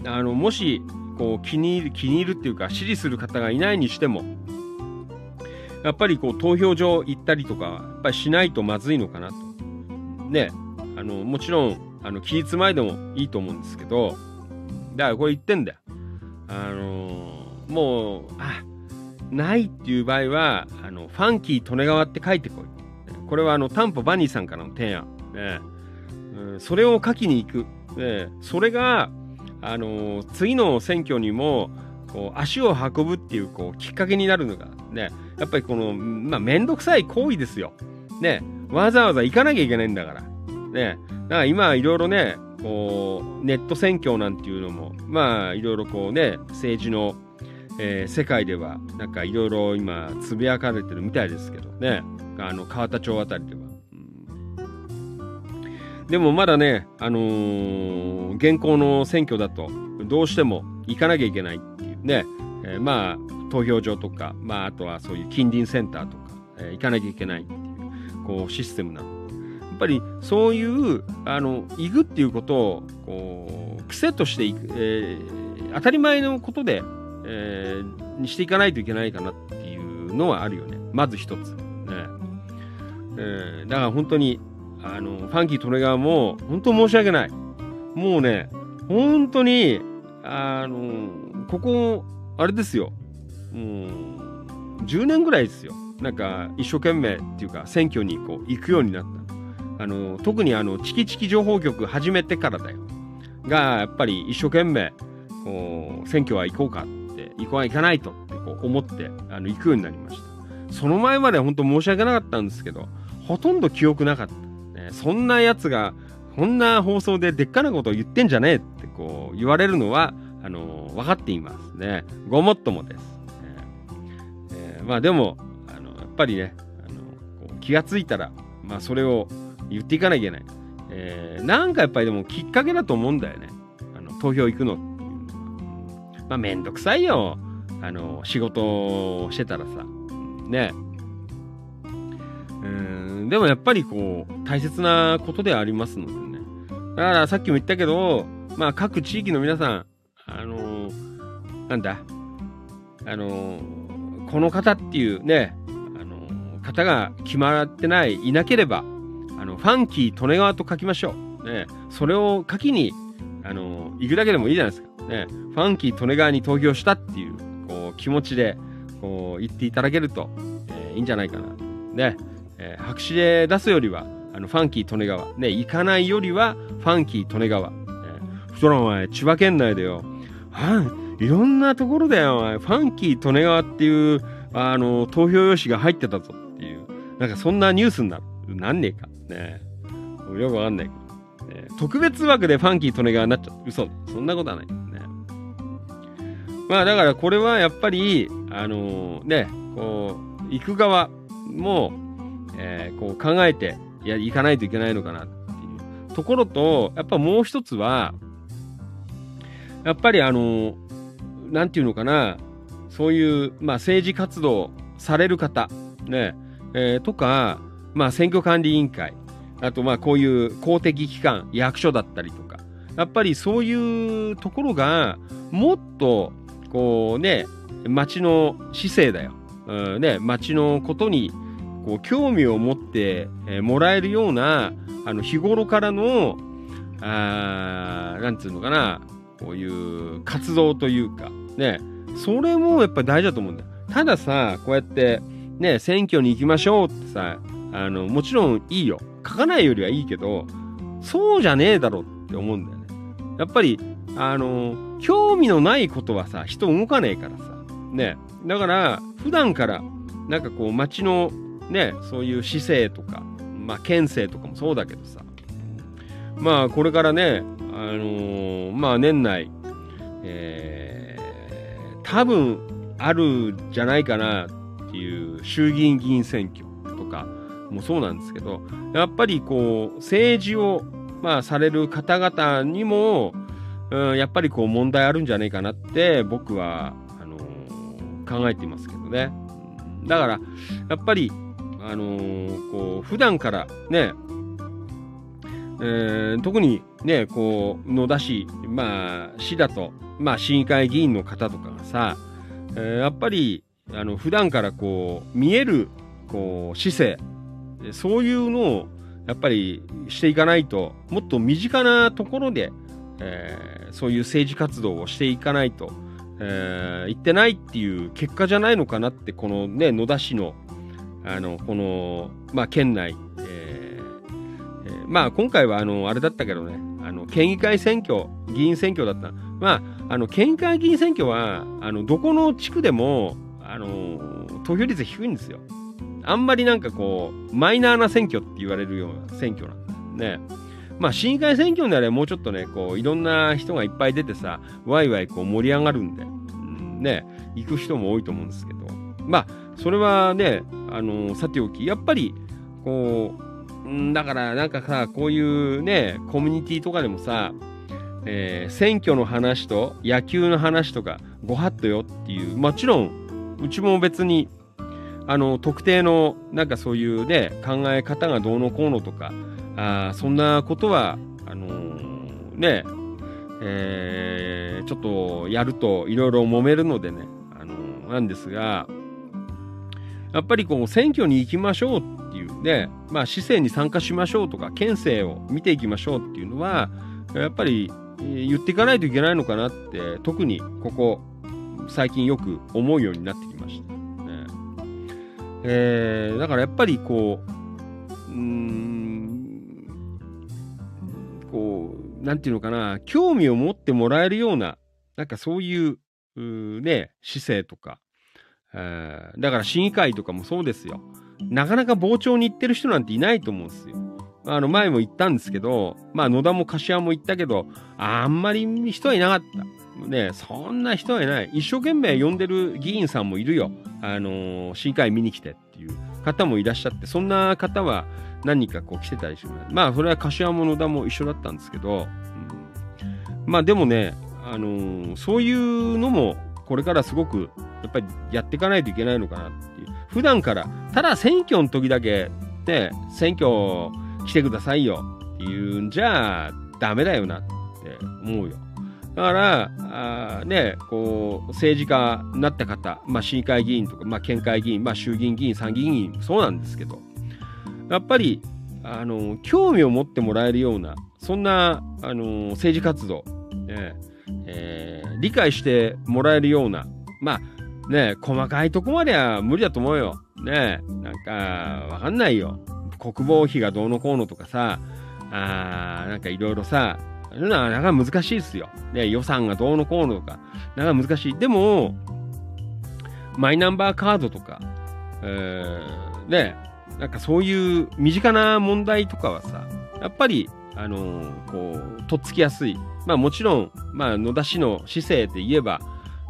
あの、もし、こう、気に入る、気に入るっていうか、支持する方がいないにしても、やっぱりこう、投票所行ったりとか、やっぱりしないとまずいのかなと。ね、あの、もちろん、あの、期日前でもいいと思うんですけど、だからこれ言ってんだよ。あのーもう、あ、ないっていう場合は、あの、ファンキー利根川って書いてこい。これはあの、タンポバニーさんからの提案。ねうん、それを書きに行く。ねそれが、あのー次の選挙にも、こう、足を運ぶっていう、こう、きっかけになるのが、ね、やっぱりこの、まあ、めんどくさい行為ですよ。ね、わざわざ行かなきゃいけないんだから。ね、だから今、いろいろね、こう、ネット選挙なんていうのも、まあ、いろいろこうね、政治の、えー世界では、なんかいろいろ今、つぶやかれてるみたいですけどね、あの、川田町あたりでは。うんでもまだね、あのー現行の選挙だと、どうしても行かなきゃいけないっていうね、えーまあ、投票所とか、まあ、あとはそういう近隣センターとか、えー行かなきゃいけないっていう、こう、システムなの。ぱりそういう、あの、行くっていうことを、こう、癖としていく、えー当たり前のことで、えーにしていかないといけないかなっていうのはあるよね。まず一つ。ねえーだから本当に、あの、ファンキー利根川も、本当申し訳ない。もうね、本当に、あの、ここ、あれですよ。もう、10年ぐらいですよ。なんか、一生懸命っていうか、選挙にこう、行くようになった。あの、特にあの、チキチキ情報局始めてからだよ。が、やっぱり一生懸命、こう、選挙は行こうかって、行こうは行かないとってこう思って、あの、行くようになりました。その前まで本当申し訳なかったんですけど、ほとんど記憶なかった。ねそんなやつが、こんな放送ででっかなことを言ってんじゃねえってこう言われるのは、あの分かっていますね。ごもっともです。ええまあでも、あのやっぱりね、あのこう気がついたら、まあそれを言っていかなきゃいけない。えーなんかやっぱりでもきっかけだと思うんだよね。あの投票行くのっていうのは。まあめんどくさいよ。あの仕事をしてたらさ。ね。うんでもやっぱりこう大切なことではありますのでね。だからさっきも言ったけど、まあ各地域の皆さん、あのなんだ、あのこの方っていうね、あの方が決まってない、いなければ、あの、ファンキー利根川と書きましょう。ね、それを書きに、あの、行くだけでもいいじゃないですか。ね、ファンキー利根川に投票したっていう、こう、気持ちで、こう、言っていただけると、えーいいんじゃないかな。ね、えー白紙で出すよりは、あの、ファンキー利根川。ね、行かないよりは、ファンキー利根川。えー、そらお前、千葉県内でよ、はい、いろんなところだよ、お前、ファンキー利根川っていう、あの、投票用紙が入ってたぞっていう、なんかそんなニュースになる。なんねえか。ねよくわかんない。ね特別枠でファンキー利根川になっちゃった。嘘。そんなことはない。ねまあだからこれはやっぱり、あのね、こう、行く側も、えーこう考えて、いや、行かないといけないのかなっていうところと、やっぱもう一つは、やっぱりあのなんていうのかな、そういう、まあ政治活動される方、ね、えーとか、まあ選挙管理委員会、あとまあこういう公的機関、役所だったりとか、やっぱりそういうところが、もっと、こうね、町の市政だよ。うん、ね、町のことに、こう、興味を持って、もらえるような、あの、日頃からの、あーなんつうのかな、こういう活動というか、ね、それもやっぱり大事だと思うんだよ。たださ、こうやって、ね、選挙に行きましょうってさ、あの、もちろんいいよ。書かないよりはいいけど、そうじゃねえだろって思うんだよね。やっぱり、あの、興味のないことはさ、人動かねえからさ。ね。だから、普段から、なんかこう、街の、ね、そういう市政とか、まあ、県政とかもそうだけどさ。まあ、これからね、あのーまあ、年内、えー、多分、あるじゃないかなっていう衆議院議員選挙もそうなんですけど、やっぱりこう、政治を、まあ、される方々にも、うん、やっぱりこう問題あるんじゃないかなって僕は、あのー考えていますけどね。だから、やっぱり、あのーこう、普段からね、えー特にね、こう、野田市、まあ、市だと、まあ、市議会議員の方とかがさ、えーやっぱり、あの、普段からこう、見える、こう、姿勢、そういうのを、やっぱりしていかないと、もっと身近なところで、えーそういう政治活動をしていかないと、えー、言ってないっていう結果じゃないのかなって、このね、野田市の、あの、この、まあ、県内、えーえーまあ、今回は、あの、あれだったけどね、あの、県議会選挙、議員選挙だった。まあ、あの、県議会議員選挙は、あの、どこの地区でも、あの、投票率低いんですよ。あんまりなんかこう、マイナーな選挙って言われるような選挙なんだよね。まあ、市議会選挙なれもうちょっとね、こう、いろんな人がいっぱい出てさ、ワイワイこう盛り上がるんで、うん、ね、行く人も多いと思うんですけど、まあ、それはね、あのさておき、やっぱり、こう、んだからなんかさ、こういうね、コミュニティとかでもさ、えー選挙の話と野球の話とかご法度よっていう、もちろん、うちも別に、あの、特定の、なんかそういうね、考え方がどうのこうのとか、あそんなことは、あのーね、えーちょっとやるといろいろ揉めるのでね、あのーなんですが、やっぱりこう選挙に行きましょうっていうね、まあ市政に参加しましょうとか、県政を見ていきましょうっていうのは、やっぱり言っていかないといけないのかなって、特にここ、最近よく思うようになってきました。えーだからやっぱりこう、うん、こう、なんていうのかな、興味を持ってもらえるような、なんかそういう、うね、姿勢とか、えーだから市議会とかもそうですよ。なかなか傍聴に行ってる人なんていないと思うんですよ。あの、前も言ったんですけど、まあ、野田も柏も言ったけど、あんまり人はいなかった。ねそんな人はいない。一生懸命呼んでる議員さんもいるよ。あのー市議会見に来てっていう方もいらっしゃって、そんな方は何人かこう来てたりする。まあ、それは柏も野田も一緒だったんですけど、うんまあ、でもね、あのーそういうのも、これからすごく、やっぱりやっていかないといけないのかなっていう。普段から、ただ選挙の時だけ、ね、選挙来てくださいよっていうんじゃダメだよなって思うよ。だから、あね、こう、政治家になった方、まあ、市議会議員とか、まあ、県会議員、まあ、衆議院議員、参議院議員、そうなんですけど、やっぱり、あの、興味を持ってもらえるような、そんな、あの、政治活動、ね、えー理解してもらえるような、まあ、ね、細かいとこまでは無理だと思うよ。ね、なんか、わかんないよ。国防費がどうのこうのとかさ、あなんかいろいろさ、なかなか難しいですよ。ね、予算がどうのこうのとか、なかなか難しい。でも、マイナンバーカードとか、えーね、なんかそういう身近な問題とかはさ、やっぱり、あのーこう、とっつきやすい。まあもちろん、まあ野田市の市政で言えば、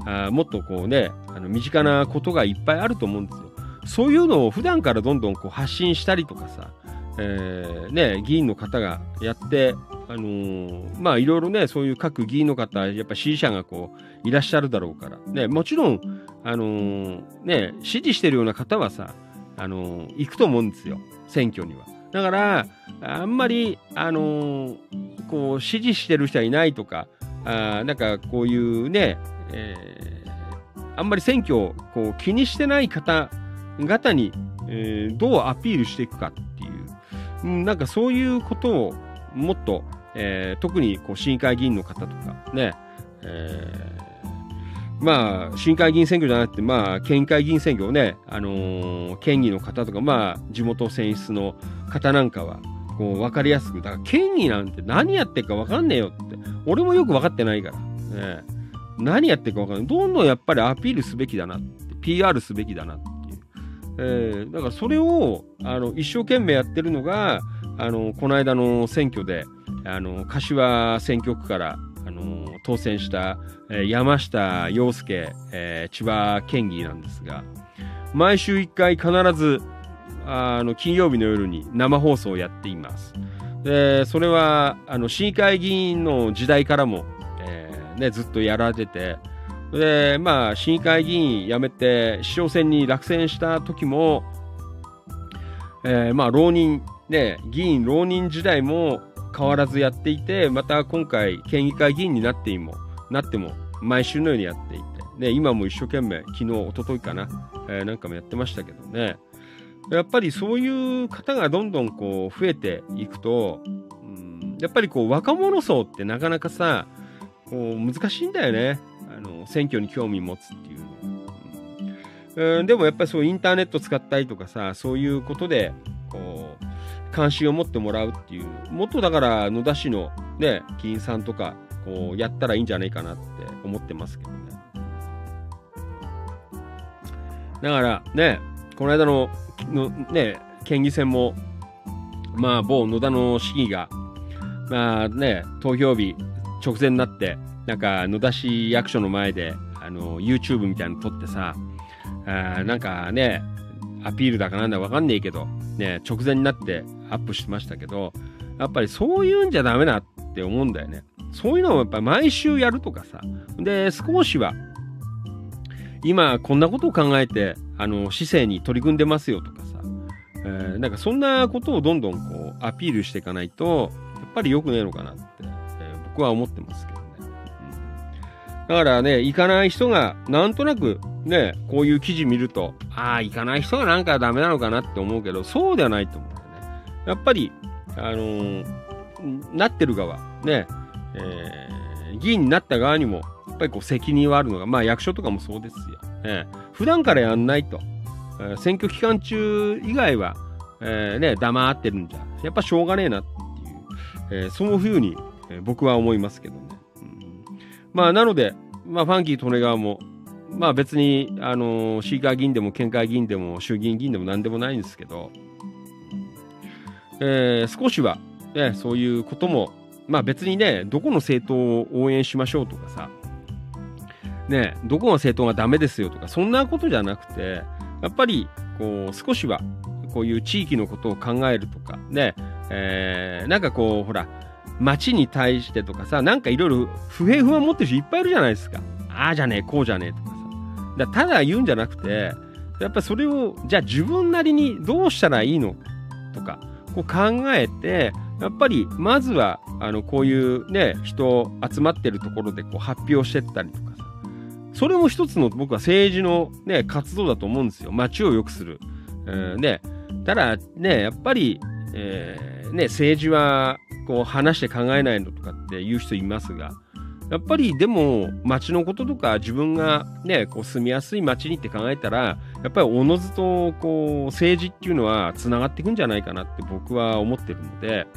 あもっとこうね、あの身近なことがいっぱいあると思うんですよ。そういうのを普段からどんどんこう発信したりとかさ、えーね、議員の方がやって、あのーまあいろいろね、そういう各議員の方、やっぱ支持者がこういらっしゃるだろうから、ね、もちろん、あのーね、支持しているような方はさ、あの行くと思うんですよ、選挙には。だから、あんまり、あのこう、支持している人はいないとか、あなんかこういうね、えーあんまり選挙をこう気にしてない方々に、えーどうアピールしていくか。なんかそういうことをもっと、えー特にこう市議会議員の方とかね、えーまあ、市議会議員選挙じゃなくて、まあ、県議会議員選挙をね、あのー県議の方とか、まあ、地元選出の方なんかは、こう、わかりやすく、だから、県議なんて何やってるかわかんねえよって、俺もよくわかってないから、ね、何やってるかわかんない。どんどんやっぱりアピールすべきだなって、PR すべきだなって。えーだからそれを、あの、一生懸命やってるのが、あの、この間の選挙で、あの、柏選挙区から、あの、当選した、えー山下洋介、えー千葉県議なんですが、毎週1回必ず、あの、金曜日の夜に生放送をやっています。で、それは、あの、市議会議員の時代からも、えーね、ずっとやられてて、で、まあ、市議会議員辞めて、市長選に落選した時も、えーまあ、浪人、ね、議員浪人時代も変わらずやっていて、また今回、県議会議員になっても、なっても、毎週のようにやっていて、ね、今も一生懸命、昨日、一昨日かな、えーなんかもやってましたけどね。やっぱりそういう方がどんどんこう増えていくと、うん、やっぱりこう若者層ってなかなかさ、こう難しいんだよね。あの、選挙に興味持つっていう。うん、でもやっぱりそうインターネット使ったりとかさ、そういうことで、こう、関心を持ってもらうっていう。もっとだから野田市のね、議員さんとか、こう、やったらいいんじゃないかなって思ってますけどね。だからね、この間ののね、県議選も、まあ、某野田の市議が、まあね、投票日直前になって、なんか野田市役所の前で、あの、YouTube みたいなの撮ってさ、あなんかね、アピールだかなんだかわかんねえけど、ね、直前になってアップしてましたけど、やっぱりそういうんじゃダメだって思うんだよね。そういうのをやっぱ毎週やるとかさ。で、少しは、今こんなことを考えて、あの、市政に取り組んでますよとかさ、えーなんかそんなことをどんどんこうアピールしていかないと、やっぱり良くないのかなって、えー僕は思ってますけど。だからね、行かない人が、なんとなくね、こういう記事見ると、ああ、行かない人がなんかダメなのかなって思うけど、そうではないと思うんだよね。やっぱり、あのーなってる側、ね、えー議員になった側にも、やっぱりこう責任はあるのが、まあ役所とかもそうですよ。ね、普段からやんないと、えー選挙期間中以外は、えーね、黙ってるんじゃ、やっぱしょうがねえなっていう、えーそういうふうに、えー僕は思いますけどね。まあ、なので、まあ、ファンキー利根川も、まあ別に、あのー市議会議員でも県会議員でも衆議院議員でも何でもないんですけど、えー少しは、ね、そういうことも、まあ別にね、どこの政党を応援しましょうとかさ、ね、どこの政党がダメですよとか、そんなことじゃなくて、やっぱり、こう、少しは、こういう地域のことを考えるとか、ね、えーなんかこう、ほら、町に対してとかさ、なんかいろいろ不平不満持ってる人いっぱいいるじゃないですか。ああじゃねえ、こうじゃねえとかさ。だただ言うんじゃなくて、やっぱそれを、じゃあ自分なりにどうしたらいいの？とか、こう考えて、やっぱりまずはあのこういうね人集まってるところでこう発表してったりとかさ。それも一つの僕は政治の、ね、活動だと思うんですよ。街を良くする、えー、ね。ただねやっぱり、えー、ね。政治はこう話して考えないのとかって言う人いますがやっぱりでも街のこととか自分がねこう住みやすい街にって考えたらやっぱりおのずとこう政治っていうのはつながっていくんじゃないかなって僕は思ってるので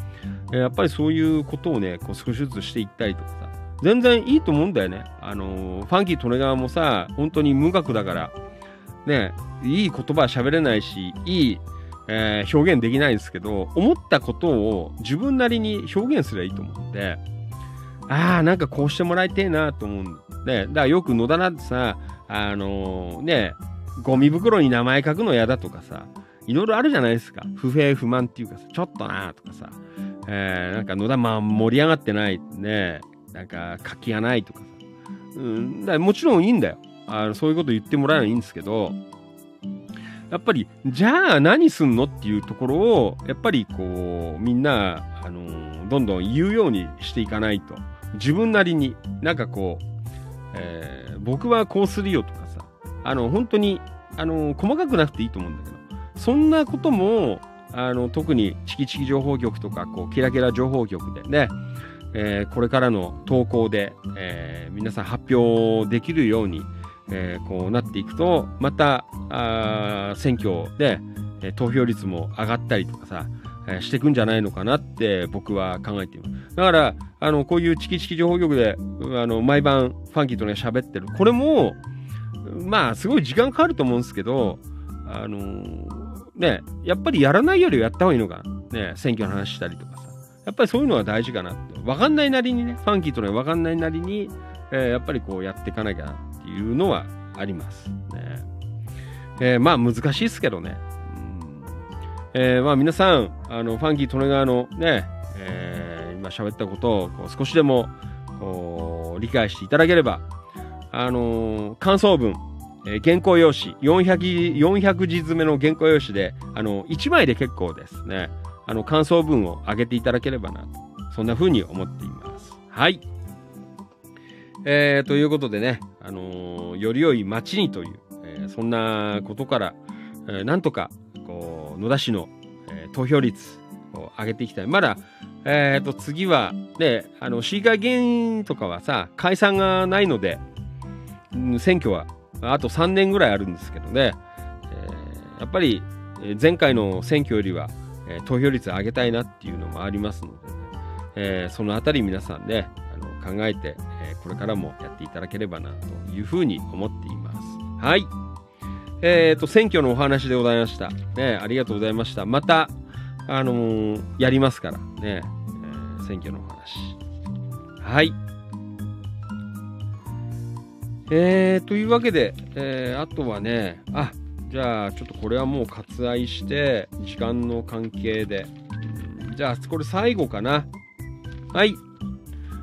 やっぱりそういうことをねこう少しずつしていったりとかさ全然いいと思うんだよね。あのファンキー・利根川もさ本当に無学だからねいい言葉は喋れないしいいえー、表現できないんですけど、思ったことを自分なりに表現すればいいと思うんで、ああ、なんかこうしてもらいてえなと思うんで、だからよく野田なんてさ、あのー、ね、ゴミ袋に名前書くの嫌だとかさ、いろいろあるじゃないですか。不平不満っていうかさ、ちょっとなとかさ、えー、なんか野田まあ盛り上がってないね、なんか活気がないとかさ、うん、だかもちろんいいんだよあの。そういうこと言ってもらえばいいんですけど、やっぱり、じゃあ何すんのっていうところを、やっぱりこう、みんな、あの、どんどん言うようにしていかないと。自分なりになんかこう、えー、僕はこうするよとかさ、あの、本当に、あの、細かくなくていいと思うんだけど、そんなことも、あの、特にチキチキ情報局とか、こう、キラキラ情報局でね、えー、これからの投稿で、えー、皆さん発表できるように、えー、こうなっていくと、また、あ選挙で、え投票率も上がったりとかさ、えしていくんじゃないのかなって僕は考えています。だから、あの、こういうチキチキ情報局で、あの、毎晩ファンキーとね、喋ってる。これも、まあ、すごい時間かかると思うんですけど、あのー、ね、やっぱりやらないよりはやった方がいいのかね、選挙の話したりとかさ。やっぱりそういうのは大事かなって。わかんないなりにね、ファンキーとね、わかんないなりに、えー、やっぱりこうやっていかなきゃなっていうのはあります。ね。えー、まあ難しいですけどね。えー、まあ皆さん、あの、ファンキー利根川のね、えー、今喋ったことをこう少しでもこう理解していただければ、あのー、感想文、えー、原稿用紙400、400字詰めの原稿用紙で、あの、1枚で結構ですね。あの、感想文を上げていただければな、そんな風に思っています。はい。えー、ということでね、あの、より良い街にという、え、そんなことから、え、なんとかこう野田市の、え、投票率を上げていきたい。まだ、え、ー、と次はねあの市議会議員とかはさ解散がないので、うん、選挙はあと3年ぐらいあるんですけどね、えー、やっぱり前回の選挙よりは、えー、投票率上げたいなっていうのもありますので、ね、えー、そのあたり皆さんね考えて、えー、これからもやっていただければなというふうに思っています。はい。えっ、ー、と、選挙のお話でございました。ね、ありがとうございました。また、あのー、やりますからね、えー、選挙のお話。はい。えー、というわけで、えー、あとはね、あ、じゃあ、ちょっとこれはもう割愛して、時間の関係で。じゃあ、これ最後かな。はい。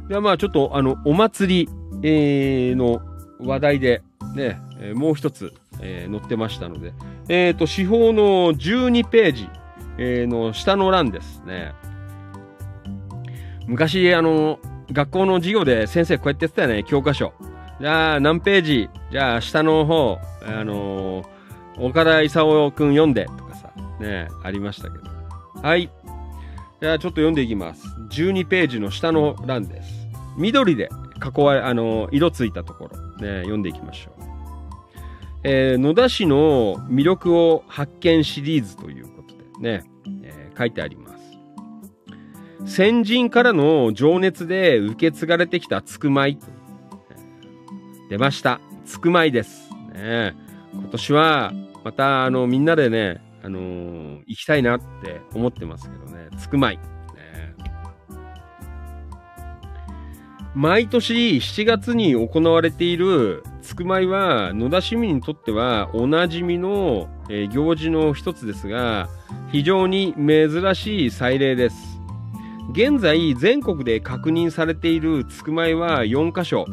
じゃあまあ、ちょっと、あの、お祭り、えー、の話題で、ね、え、もう一つ、えー、載ってましたので、えっ、ー、と、司法の12ページ、えー、の下の欄ですね。昔、あの、学校の授業で先生こうやってやってたよね、教科書。じゃあ、何ページじゃあ、下の方、あの岡田勲くん読んで、とかさ、ね、ありましたけど。はい。じゃあ、ちょっと読んでいきます。12ページの下の欄です。緑で囲われ、あの色ついたところ、ね、読んでいきましょう。えー、野田市の魅力を発見シリーズということでね、えー、書いてあります。先人からの情熱で受け継がれてきたつくまい。出ました。つくまいです。ね、今年はまたあのみんなでね、あのー、行きたいなって思ってますけどね、つくまい。毎年7月に行われているつくまいは野田市民にとってはおなじみの、行事の一つですが非常に珍しい祭礼です。現在全国で確認されているつくまいは4カ所。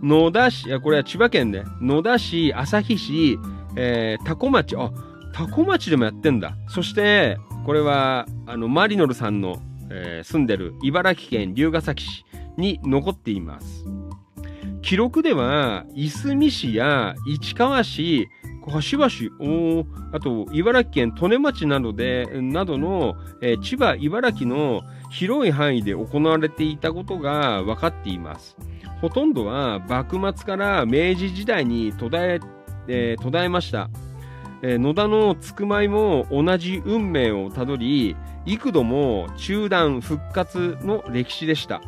野田市いやこれは千葉県ね野田市旭市、えー、多古町。あ多古町でもやってんだ。そしてこれはあのマリノルさんのえー住んでる茨城県龍ケ崎市。に残っています。記録では、いすみ市や市川市、柏市、あと、茨城県利根町などで、などの、えー千葉、茨城の広い範囲で行われていたことが分かっています。ほとんどは幕末から明治時代に途絶え、えー途絶えました。えー野田のつくまいも同じ運命をたどり、幾度も中断復活の歴史でした。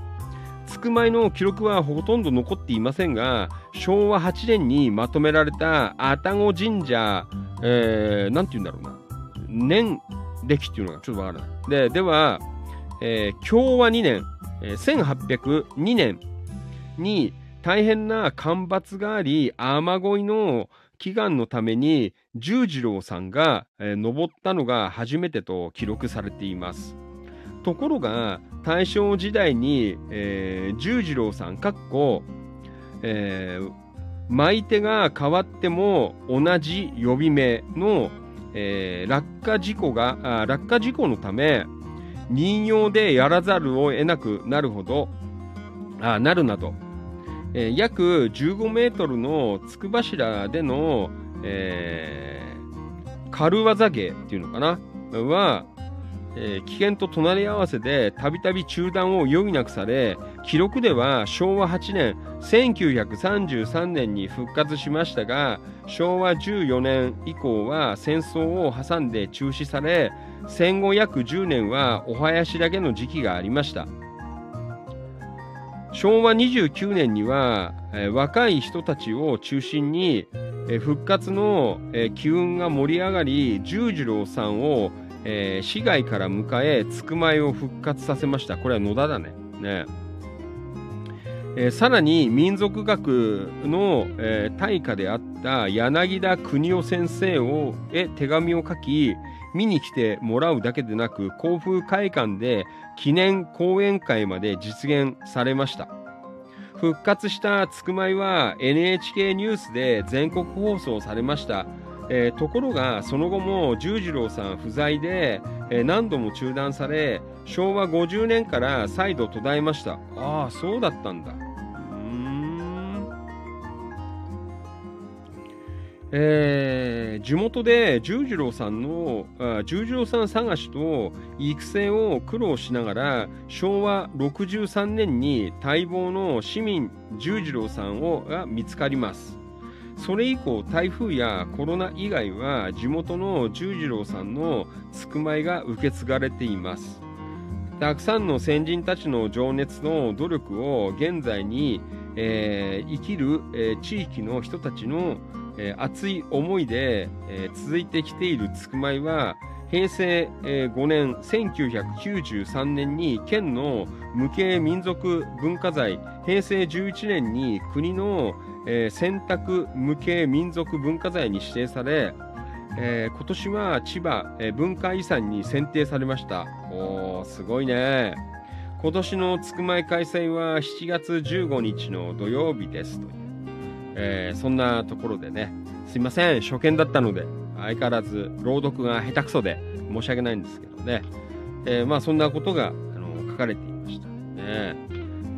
つくまいの記録はほとんど残っていませんが、昭和8年にまとめられた愛宕神社、えー、て言うんだろうな。年歴っていうのがちょっとわからない。で、では、えー昭和2年、えー1802年に大変な干ばつがあり、雨乞いの祈願のために十次郎さんが、えー登ったのが初めてと記録されています。ところが大正時代に、えー十次郎さんかっこ、えー舞手が変わっても同じ呼び名の、えー落下事故があ落下事故のため人形でやらざるを得なくなるほどあなるなど、えー約15メートルのつく柱での、えー軽技芸っていうのかな？は、えー危険と隣り合わせでたびたび中断を余儀なくされ記録では昭和8年1933年に復活しましたが昭和14年以降は戦争を挟んで中止され戦後約10年はお囃子だけの時期がありました。昭和29年には、えー若い人たちを中心に、えー復活の、えー機運が盛り上がり十次郎さんを、えー市外から迎えつくまいを復活させました。これは野田だね。ね。えーさらに民族学の、えー大家であった柳田邦夫先生をへ手紙を書き見に来てもらうだけでなく甲府会館で記念講演会まで実現されました。復活したつくまいは NHK ニュースで全国放送されました、えーところがその後も十次郎さん不在で、えー何度も中断され昭和50年から再度途絶えました。ああそうだったんだ。うん。えー地元で十次郎さんのあ十次郎さん探しと育成を苦労しながら昭和63年に待望の市民十次郎さんをが見つかります。それ以降台風やコロナ以外は地元の十次郎さんのつくまいが受け継がれています。たくさんの先人たちの情熱の努力を現在に、えー生きる、えー地域の人たちの、えー熱い思いで、えー続いてきているつくまいは平成、5年1993年に県の無形民族文化財平成11年に国の、選択無形民族文化財に指定され、え今年は千葉、え文化遺産に選定されました。おーすごいね。今年のつくまい開催は7月15日の土曜日ですという、えーそんなところでね。すいません。初見だったので。相変わらず朗読が下手くそで申し訳ないんですけどね、えーまあそんなことがあの書かれていました。ね。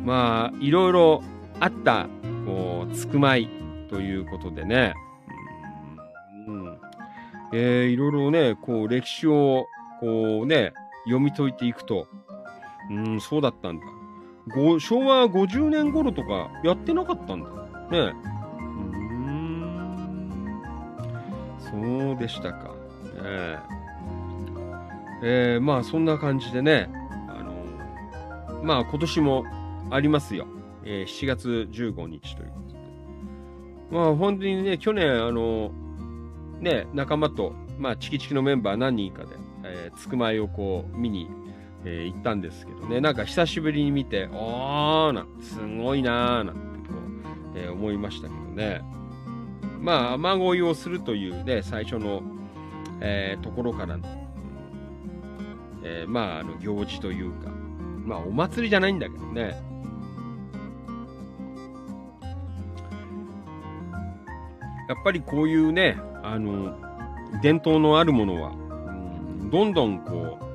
まあいろいろあったこうつくまいということでね。うん、うん。えーいろいろねこう歴史をこうね読み解いていくと。うんそうだったんだ。昭和50年頃とかやってなかったんだ。ね。そうでしたか。えええーまあそんな感じでね、あのまあ今年もありますよ。えー7月15日ということで。まあ本当にね、去年あのね、仲間と、まあチキチキのメンバー何人かで、えー、つくまいをこう見に、えー行ったんですけどね、なんか久しぶりに見て、おーな、すごいなーなんてこう、えー思いましたけどね。まあ、雨乞いをするというね、最初の、えーところからの、えーまあ、あの、行事というか、まあ、お祭りじゃないんだけどね。やっぱりこういうね、あの、伝統のあるものは、うんどんどんこう、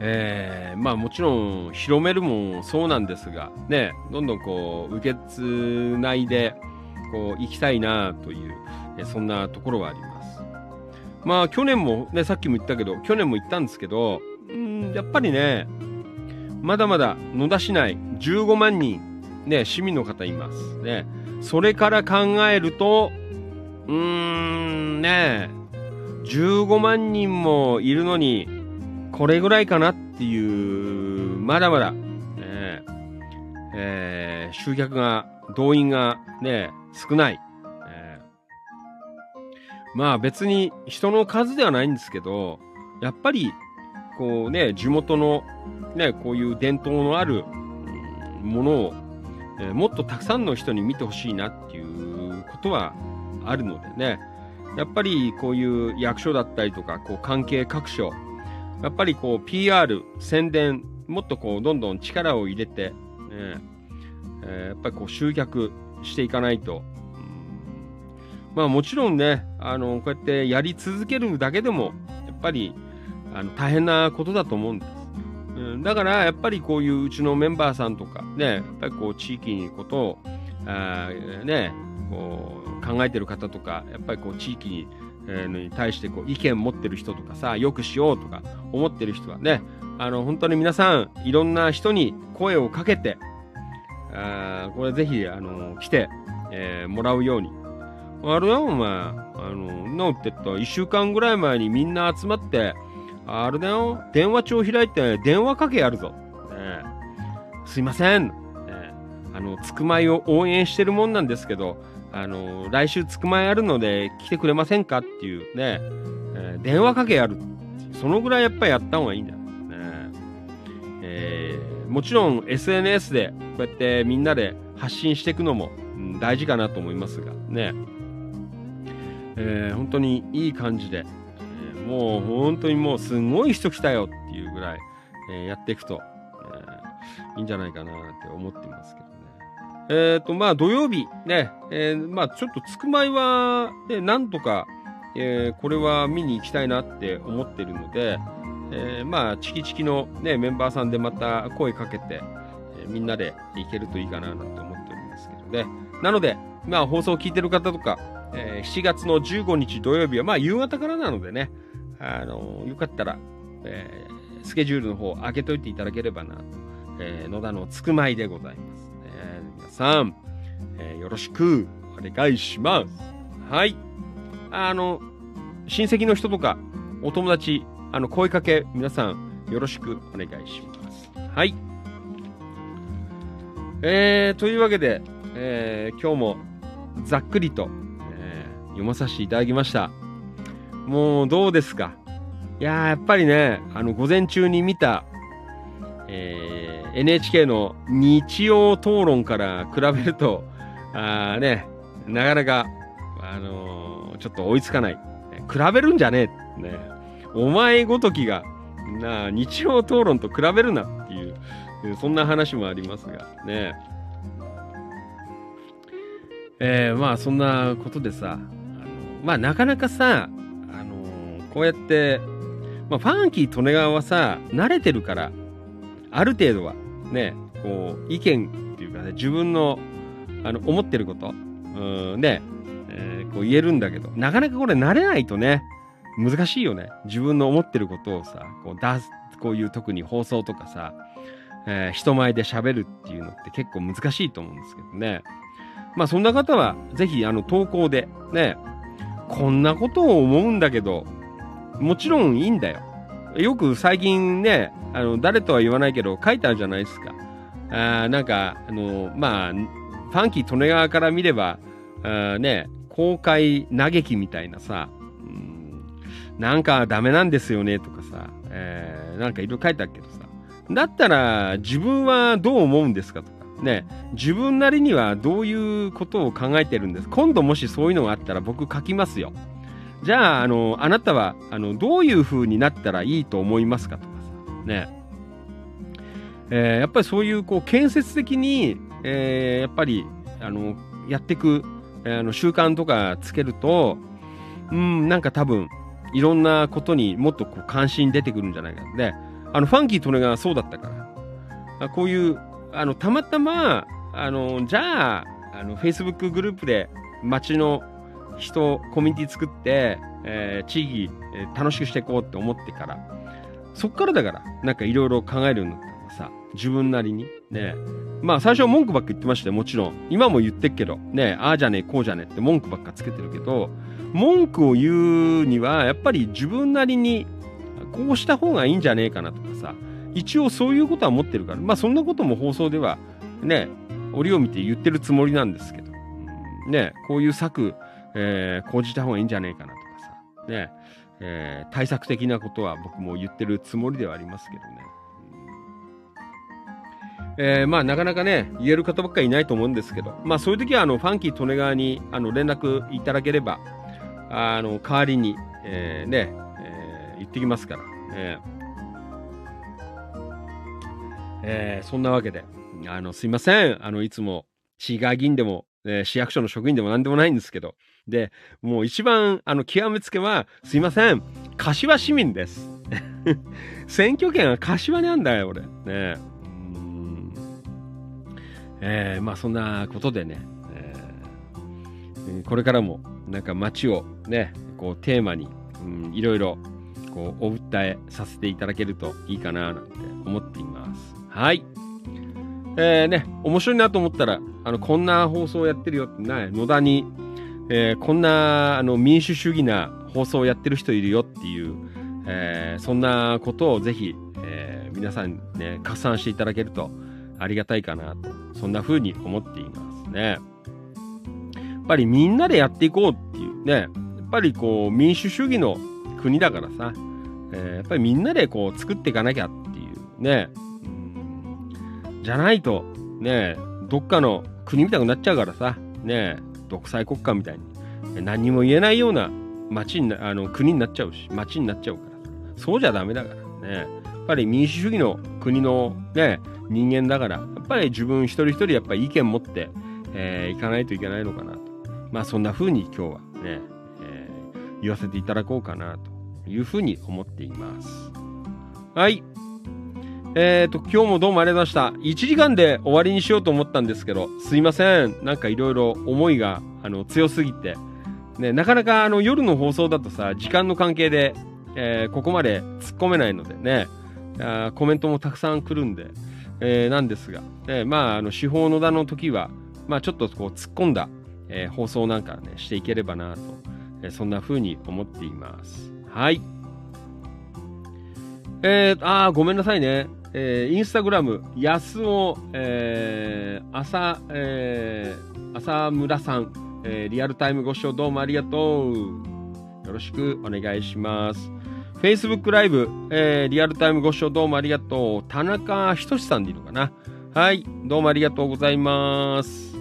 えーまあもちろん広めるもそうなんですが、ね、どんどんこう受け継いでこう行きたいなという、えそんなところはあります。まあ去年もね、さっきも言ったけど、去年も言ったんですけど、うん、やっぱりね、まだまだ野田市内15万人、ね、市民の方います。ね。それから考えると、うーん、ね、15万人もいるのに、これぐらいかなっていう、まだまだ、ね、えー集客が、動員がね、少ない。えーまあ別に人の数ではないんですけど、やっぱり、こうね、地元のね、こういう伝統のあるものを、えーもっとたくさんの人に見てほしいなっていうことはあるのでね、やっぱりこういう役所だったりとか、こう関係各所、やっぱりこう PR、宣伝、もっとこうどんどん力を入れて、ねえーやっぱりこう集客していかないと、まあもちろんね、あの、こうやってやり続けるだけでも、やっぱりあの大変なことだと思うんです。うん、だからやっぱりこういううちのメンバーさんとかね、やっぱりこう地域にことを、あね、こう考えてる方とか、やっぱりこう地域に、えーに対してこう意見持ってる人とかさ、よくしようとか思ってる人はね、あの本当に皆さんいろんな人に声をかけて、あこれぜひあの来て、えーもらうように。あれだよ、お前。あの、なんて言った1週間ぐらい前にみんな集まって、あれだよ、電話帳開いて電話かけやるぞ。ねすいません。ねあの、つくまいを応援してるもんなんですけど、あの、来週つくまいあるので来てくれませんかっていうね、えー電話かけやるそのぐらいやっぱりやった方がいいんだよ。ねえーもちろん SNS でこうやってみんなで発信していくのも、大事かなと思いますがね、えー本当にいい感じで、えーもう本当にもうすごい人来たよっていうぐらい、えーやっていくと、えいいんじゃないかなって思ってますけどね。えっ、と、まあ土曜日ね、えまあちょっとつくまいは、ね、なんとか、えこれは見に行きたいなって思ってるので、えーまあチキチキのね、メンバーさんでまた声かけて、えーみんなで行けるといいかななんて思っておりますけどね。なので、まあ放送を聞いてる方とか、えー7月の15日土曜日はまあ夕方からなのでね、あのよかったら、えスケジュールの方開けといていただければな、え野田のつくまいでございます、ね。皆さん、えよろしくお願いします。はい。あの、親戚の人とか、お友達、あの、声かけ、皆さん、よろしくお願いします。はい。えー、というわけで、えー今日もざっくりと、えー読まさせていただきました。もうどうですか？いやーやっぱりね、あの、午前中に見た、えー NHK の日曜討論から比べると、あーね、なかなか、あのーちょっと追いつかない。比べるんじゃねえ。ね、お前ごときが、なあ、日曜討論と比べるなっていう、そんな話もありますが、ね。えーまあそんなことでさ、あのまあなかなかさ、あのこうやって、まあファンキー利根川はさ、慣れてるから、ある程度は、ね、こう、意見っていうかね、自分の、あの、思ってること、うん、ね、えーこう言えるんだけど、なかなかこれ慣れないとね、難しいよね。自分の思ってることをさ、こう出す、こういう特に放送とかさ、えー人前で喋るっていうのって結構難しいと思うんですけどね。まあそんな方は、ぜひあの投稿で、ね、こんなことを思うんだけど、もちろんいいんだよ。よく最近ね、あの、誰とは言わないけど、書いてあるじゃないですか。あーなんか、あの、まあ、ファンキー利根川から見れば、あね、公開嘆きみたいなさ、なんかダメなんですよねとかさ、えーなんかいろいろ書いてあるけどさ、だったら自分はどう思うんですかとか、ね、自分なりにはどういうことを考えてるんです今度もしそういうのがあったら僕書きますよ。じゃあ、あの、あなたは、あの、どういう風になったらいいと思いますかとかさ、ね。えーやっぱりそういう、こう、建設的に、えーやっぱり、あの、やっていく、えーあの、習慣とかつけると、うん、なんか多分、いろんなことにもっとこう関心出てくるんじゃないか。で、あの、ファンキートネがそうだったから。あこういう、あの、たまたま、あの、じゃあ、あの、Facebook グループで街の人、コミュニティ作って、えー地域、えー楽しくしていこうって思ってから、そっからだから、なんかいろいろ考えるようになったのさ、自分なりに。ねまあ最初は文句ばっか言ってましたよ、もちろん。今も言ってっけど、ねああじゃねえ、こうじゃねえって文句ばっかつけてるけど、文句を言うには、やっぱり自分なりに、こうした方がいいんじゃねえかなとかさ、一応そういうことは持ってるから、まあそんなことも放送では、ね、折を見て言ってるつもりなんですけど、ね、こういう策、えー講じた方がいいんじゃねえかなとかさ、ね、えー対策的なことは僕も言ってるつもりではありますけどね。えーまあなかなかね、言える方ばっかりいないと思うんですけど、まあそういう時はあの、ファンキー利根川にあの連絡いただければ、あの、代わりに、えーね、えー行ってきますから、えーえーそんなわけで、あの、すいません。あの、いつも、市議会議員でも、えー市役所の職員でも何でもないんですけど、で、もう一番、あの、極めつけは、すいません。柏市民です。選挙権は柏にあんだよ、俺。ねえ。まあ、そんなことでね、えーこれからも、なんか街をね、こう、テーマに、うん、いろいろ、こう、お訴えさせていただけるといいかな、なんて思っています。はい。えー、ね、面白いなと思ったら、あの、こんな放送やってるよって、な野田に、えーこんな、あの、民主主義な放送をやってる人いるよっていう、えーそんなことをぜひ、えー皆さんね、拡散していただけるとありがたいかなと、そんな風に思っていますね。やっぱりみんなでやっていこうっていうね、やっぱりこう、民主主義の国だからさ、えーやっぱりみんなでこう、作っていかなきゃっていうね、じゃないと、ね、どっかの国みたくなっちゃうからさ、ね、独裁国家みたいに、何にも言えないような町に、あの、国になっちゃうし、町になっちゃうから、そうじゃダメだからね。やっぱり民主主義の国のね、人間だから、やっぱり自分一人一人やっぱり意見持って、えーいかないといけないのかなと。まあそんな風に今日はね、えー言わせていただこうかなというふうに思っています。はい。えーと、今日もどうもありがとうございました。1時間で終わりにしようと思ったんですけど、すいません。なんかいろいろ思いがあの強すぎて、ね、なかなかあの夜の放送だとさ、時間の関係で、えーここまで突っ込めないのでね、あコメントもたくさん来るんで、えーなんですが、えーまあ、あの、司法野田の時は、まあ、ちょっとこう突っ込んだ、えー放送なんかね、していければなと、えーそんな風に思っています。はい。えー、あーごめんなさいね。えーインスタグラム、安尾、えー、朝、えー、朝村さん、えーリアルタイムご視聴どうもありがとう。よろしくお願いします。Facebook ライブ、えーリアルタイムご視聴どうもありがとう。田中仁さんでいいのかなはい、どうもありがとうございます。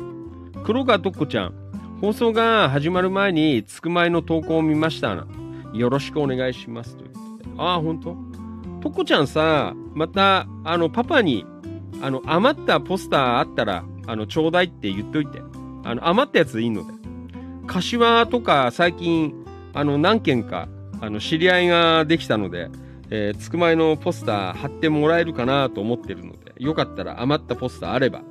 黒川とっこちゃん、放送が始まる前に、つくまいの投稿を見ました。よろしくお願いします。ということで。ああ、ほんととっこちゃんさ、また、あの、パパに、あの、余ったポスターあったら、あの、ちょうだいって言っといて。あの、余ったやつでいいので。柏とか最近、あの、何件か、あの、知り合いができたので、えー、つくまいのポスター貼ってもらえるかなと思ってるので、よかったら余ったポスターあれば、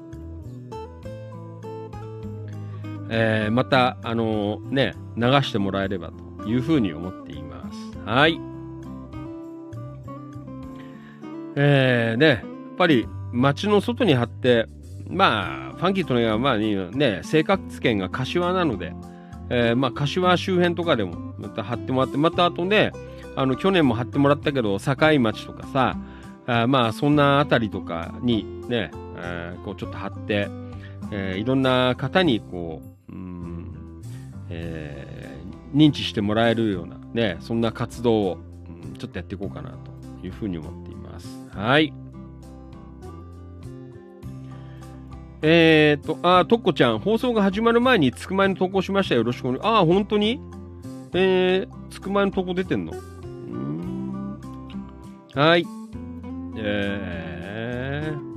えーまた、あのね、流してもらえればというふうに思っています。はい。えー、ね、やっぱり街の外に貼って、まあ、ファンキーとね、まあね、生活圏が柏なので、えーまあ、柏周辺とかでもまた貼ってもらって、またあとね、あの、去年も貼ってもらったけど、境町とかさ、あまあ、そんなあたりとかにね、えーこうちょっと貼って、えーいろんな方にこう、えー認知してもらえるようなね、そんな活動を、うんちょっとやっていこうかなというふうに思っています。はい。えー、と、あ、とっこちゃん、放送が始まる前につくまいの投稿しましたよ。ろしくお願い。あ、本当に？えー、つくまいの投稿出てんの？うんはい。えー、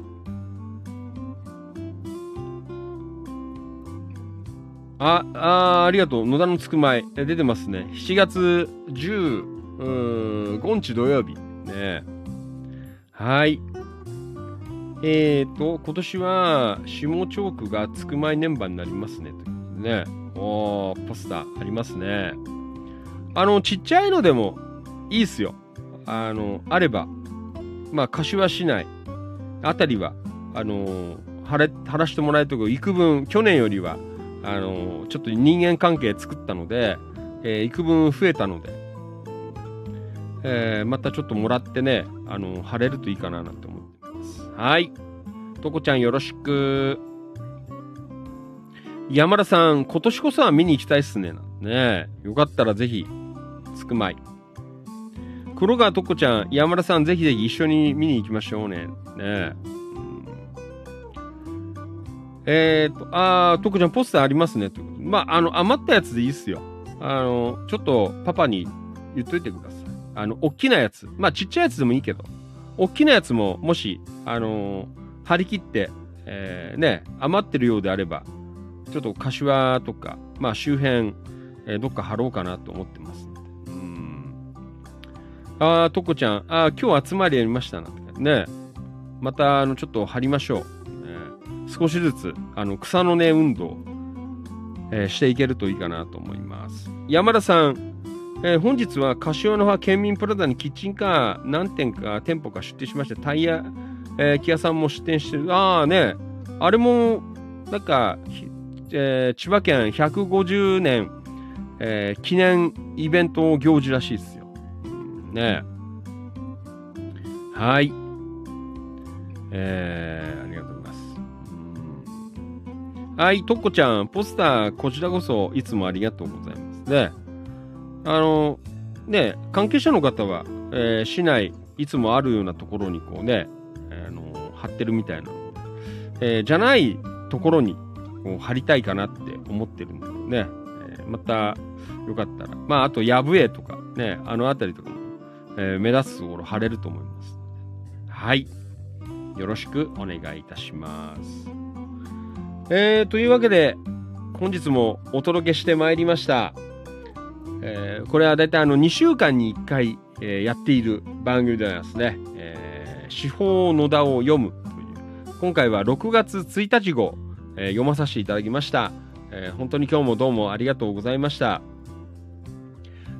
あ、あありがとう。野田のつくまい。出てますね。7月10うん、5日土曜日。ねはい。えーと、今年は下町区がつくまい年番になりますね。というね。おー、ポスターありますね。あの、ちっちゃいのでもいいっすよ。あの、あれば。まあ、柏市内あたりは、あの貼れ、貼らしてもらえるとこ、幾分、去年よりは、あのちょっと人間関係作ったので、えー、幾分増えたので、えー、またちょっともらってね、あの貼れるといいかななんて思ってます。はい。とこちゃんよろしく。山田さん、今年こそは見に行きたいっすね。ねよかったらぜひ、つくまい。黒川とこちゃん、山田さん、ぜひぜひ一緒に見に行きましょうね。ねえー、っと、あー、とこちゃん、ポスターありますね。とまあ、あの、余ったやつでいいっすよ。あの、ちょっとパパに言っといてください。あの、大きなやつ。まあ、ちっちゃいやつでもいいけど、大きなやつも、もし、あのー、張り切って、えー、ね、余ってるようであれば、ちょっと柏とか、まあ周辺、えー、どっか貼ろうかなと思ってます。うん。あー、とこちゃん、あー、今日集まりやりましたな。ね。また、あの、ちょっと貼りましょう。少しずつ、あの、草の根運動、えー、していけるといいかなと思います。山田さん、えー、本日は柏の葉県民プラザにキッチンカー何店か店舗が出店しまして、タイヤ、えー、キヤさんも出店してる。ああね、あれも、なんか、えー、千葉県150年、えー、記念イベント行事らしいですよ。ねはい。えー、ありが。はい、とっこちゃん、ポスター、こちらこそいつもありがとうございます。ね、あの、ね、関係者の方は、えー、市内、いつもあるようなところにこうね、あの貼ってるみたいな、えー、じゃないところにこう貼りたいかなって思ってるんだけどね、えー、またよかったら、まあ、あと、やぶえとかね、あの辺りとかも、え、目立つところ貼れると思います。はい。よろしくお願いいたします。えー、というわけで、本日もお届けしてまいりました。えー、これはだいたいあの2週間に1回、えー、やっている番組でございますね。えー、司法野田を読むという。今回は6月1日号、えー、読まさせていただきました、えー。本当に今日もどうもありがとうございました。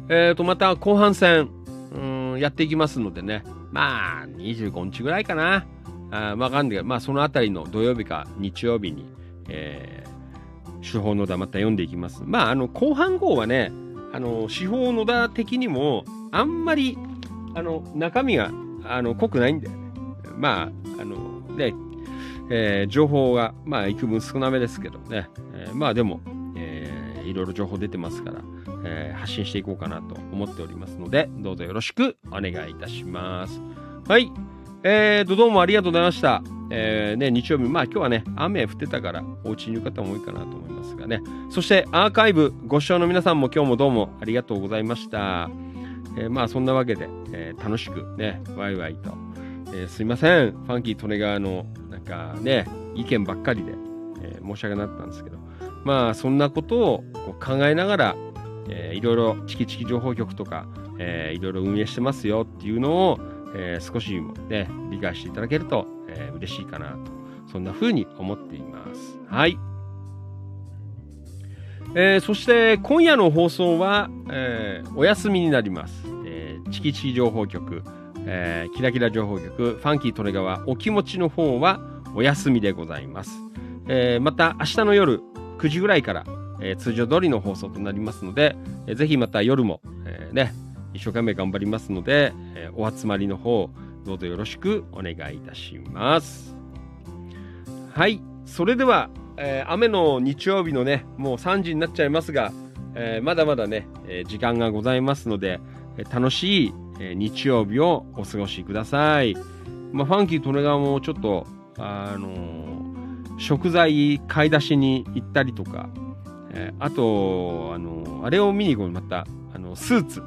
えーと、また後半戦、うんやっていきますのでね。まあ、25日ぐらいかな。あわかんないけど、まあそのあたりの土曜日か日曜日に、えー、手法の田また読んでいきます。まあ、あの、後半号はね、あの、司法野田的にも、あんまり、あの、中身が、あの、濃くないんだよね。まあ、あの、ね、えー、情報が、まあ、幾分少なめですけどね。えー、まあ、でも、えー、いろいろ情報出てますから、えー、発信していこうかなと思っておりますので、どうぞよろしくお願いいたします。はい。えーと、どうもありがとうございました。えー、ね、日曜日、まあ今日はね、雨降ってたから、お家にいる方も多いかなと思いますがね。そしてアーカイブご視聴の皆さんも今日もどうもありがとうございました。えー、まあそんなわけで、えー、楽しくね、ワイワイと、えー、すいません、ファンキー・トネガーのなんかね、意見ばっかりで、え申し訳なかったんですけど、まあそんなことを考えながら、えー、いろいろチキチキ情報局とか、えー、いろいろ運営してますよっていうのを、えー、少しもね、理解していただけると、えー、嬉しいかなと、そんな風に思っています。はい。えー、そして今夜の放送は、えー、お休みになります。えー、チキチキ情報局、えー、キラキラ情報局、ファンキートレガワ、お気持ちの方はお休みでございます。えー、また明日の夜9時ぐらいから、えー、通常通りの放送となりますので、えー、ぜひまた夜も、えー、ね、一生懸命頑張りますので、えー、お集まりの方、どうぞよろしくお願いいたします。はい。それでは、えー、雨の日曜日のね、もう3時になっちゃいますが、えー、まだまだね、え、時間がございますので、え楽しい、え日曜日をお過ごしください。まあ、ファンキートレガーもちょっと、あの食材買い出しに行ったりとか、えあと、あのあれを見に行こうまた、あの、スーツ。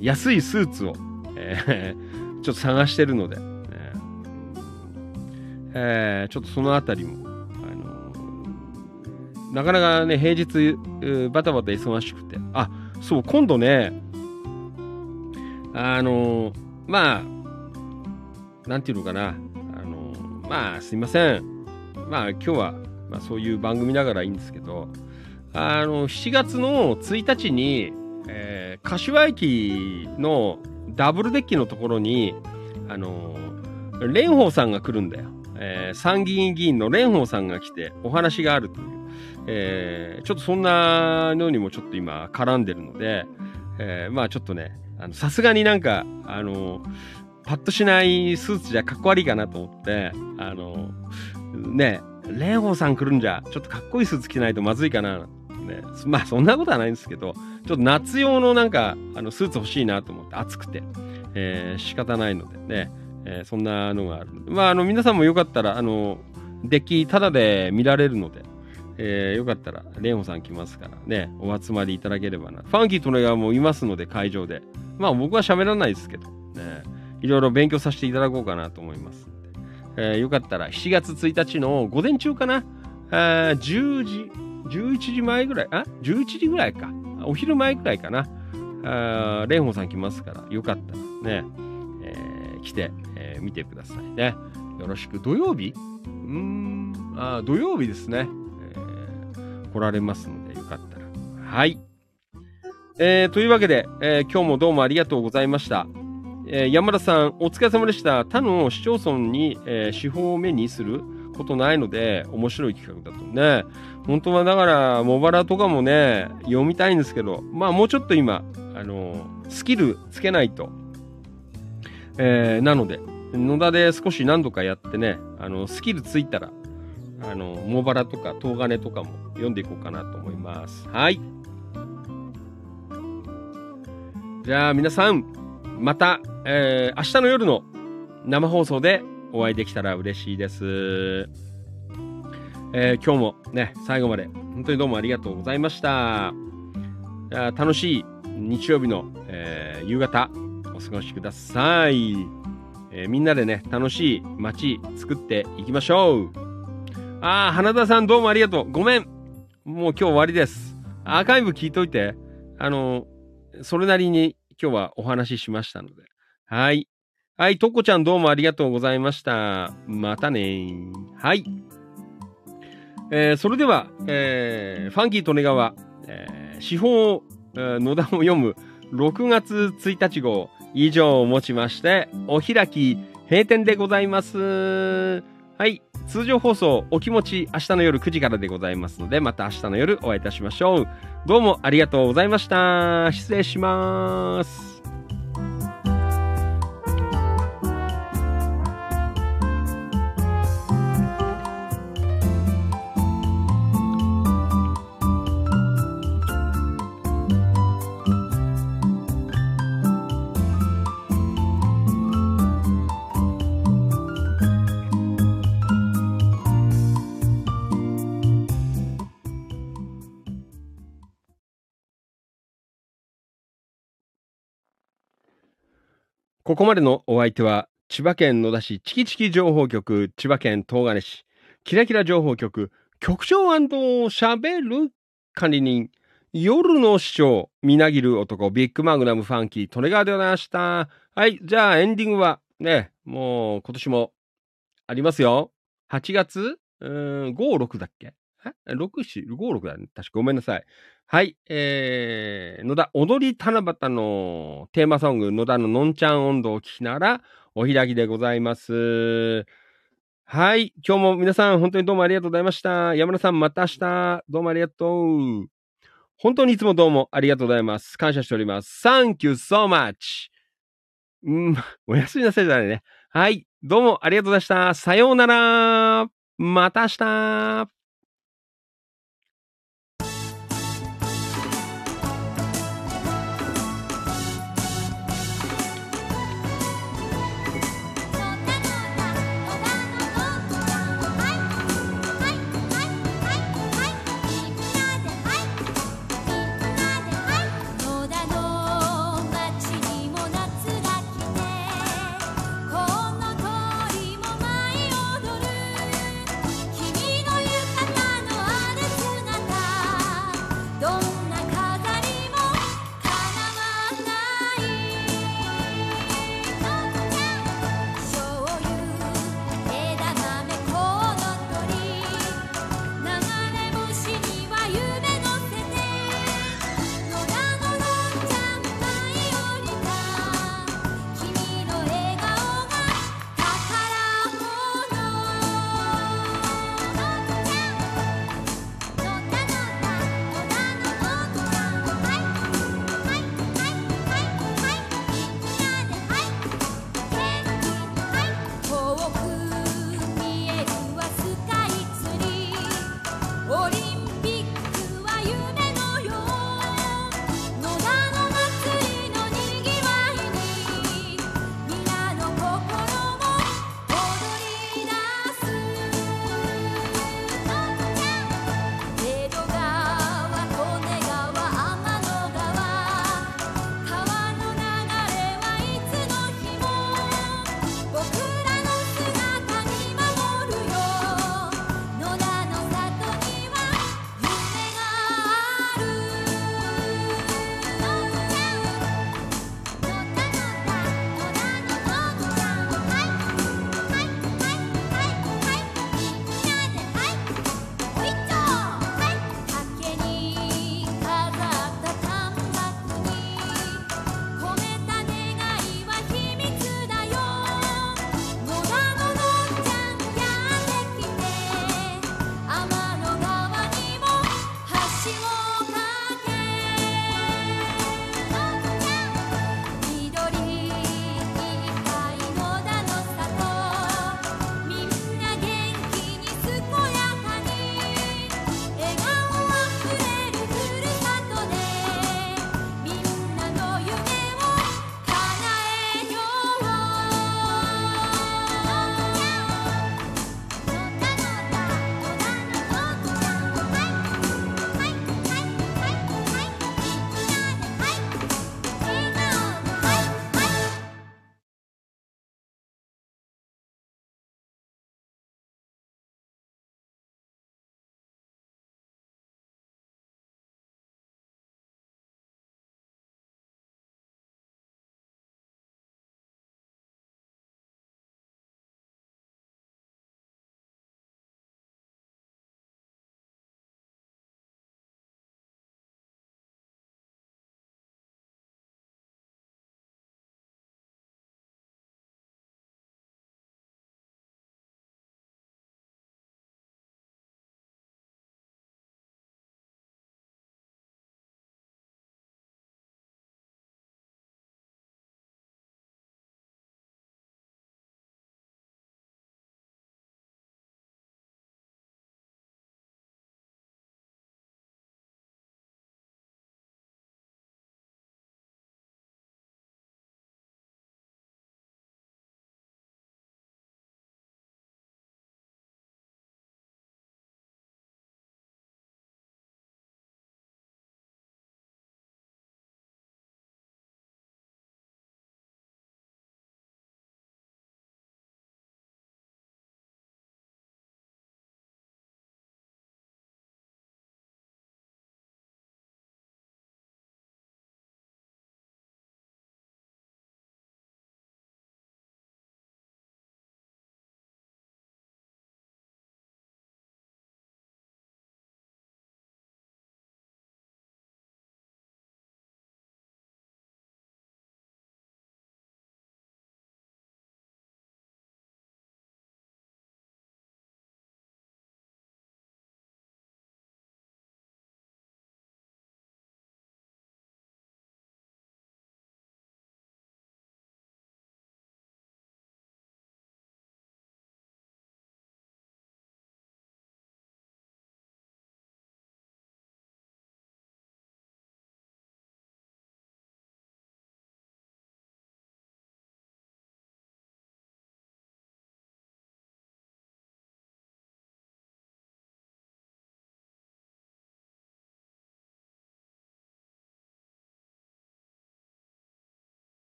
安いスーツを、えー、ちょっと探してるので、えー、ちょっとそのあたりも、あのー、なかなかね、平日、バタバタ忙しくて、あ、そう、今度ね、あの、まあ、なんていうのかな、あの、まあ、すいません。まあ、今日は、まあ、そういう番組ながらいいんですけど、あの、7月の1日に、えー、柏駅のダブルデッキのところに、あの、蓮舫さんが来るんだよ。えー、参議院議員の蓮舫さんが来てお話があるという、えー、ちょっとそんなのにもちょっと今絡んでるので、えー、まあちょっとね、さすがになんか、あの、パッとしないスーツじゃかっこ悪いかなと思って、あの、ね、蓮舫さん来るんじゃ、ちょっとかっこいいスーツ着ないとまずいかな、ね。まあそんなことはないんですけど、ちょっと夏用のなんか、あの、スーツ欲しいなと思って、暑くて、えー、仕方ないのでね、えー、そんなのがあるまあ、あの、皆さんもよかったら、あの、デッキタダで見られるので、えー、よかったら、レンさん来ますからね、お集まりいただければな。ファンキートレガーもいますので、会場で。まあ、僕は喋らないですけど、ね、いろいろ勉強させていただこうかなと思います。えー、よかったら、7月1日の午前中かな、あ10時、11時前ぐらい、あ ?11 時ぐらいか。お昼前ぐらいかな。あレンホさん来ますから、よかったらね、えー、来て、えー、見てくださいね。よろしく。土曜日？うん、あ土曜日ですね、えー。来られますので、よかったら。はい。えー、というわけで、えー、今日もどうもありがとうございました。えー、山田さん、お疲れ様でした。他の市町村に、えー、手法を目にすることないので、面白い企画だとね。本当はだから、茂原とかもね、読みたいんですけど、まあもうちょっと今、あの、スキルつけないと。えー、なので、野田で少し何度かやってね、あの、スキルついたら、あの、茂原とか東金とかも読んでいこうかなと思います。はい。じゃあ皆さん、また、えー、明日の夜の生放送でお会いできたら嬉しいです。えー、今日もね、最後まで本当にどうもありがとうございました。楽しい日曜日の、えー、夕方お過ごしください、えー、みんなでね、楽しい街作っていきましょう。ああ、花田さんどうもありがとう。ごめん。もう今日終わりです。アーカイブ聞いといて。あの、それなりに今日はお話ししましたので。はい。はい、とこちゃんどうもありがとうございました。またねはい。えー、それでは、えー、ファンキー利根川、えー、司法、えー、野田を読む6月1日号以上をもちまして、お開き閉店でございます。はい。通常放送、お気持ち、明日の夜9時からでございますので、また明日の夜お会いいたしましょう。どうもありがとうございました。失礼します。ここまでのお相手は、千葉県野田市チキチキ情報局、千葉県東金市、キラキラ情報局、局長喋る管理人、夜の市長、みなぎる男、ビッグマグナムファンキー、トレガーでございました。はい、じゃあエンディングは、ね、もう今年もありますよ。8月？うん、5、6だっけ？?6、4、5、6だね。確かごめんなさい。はい、えー、野田踊り七夕のテーマソング、野田ののんちゃん温度を聞きながら、お開きでございます。はい、今日も皆さん本当にどうもありがとうございました。山田さんまた明日、どうもありがとう。本当にいつもどうもありがとうございます。感謝しております。Thank you so much! うん、おやすみなさいじゃないね。はい、どうもありがとうございました。さようなら。また明日。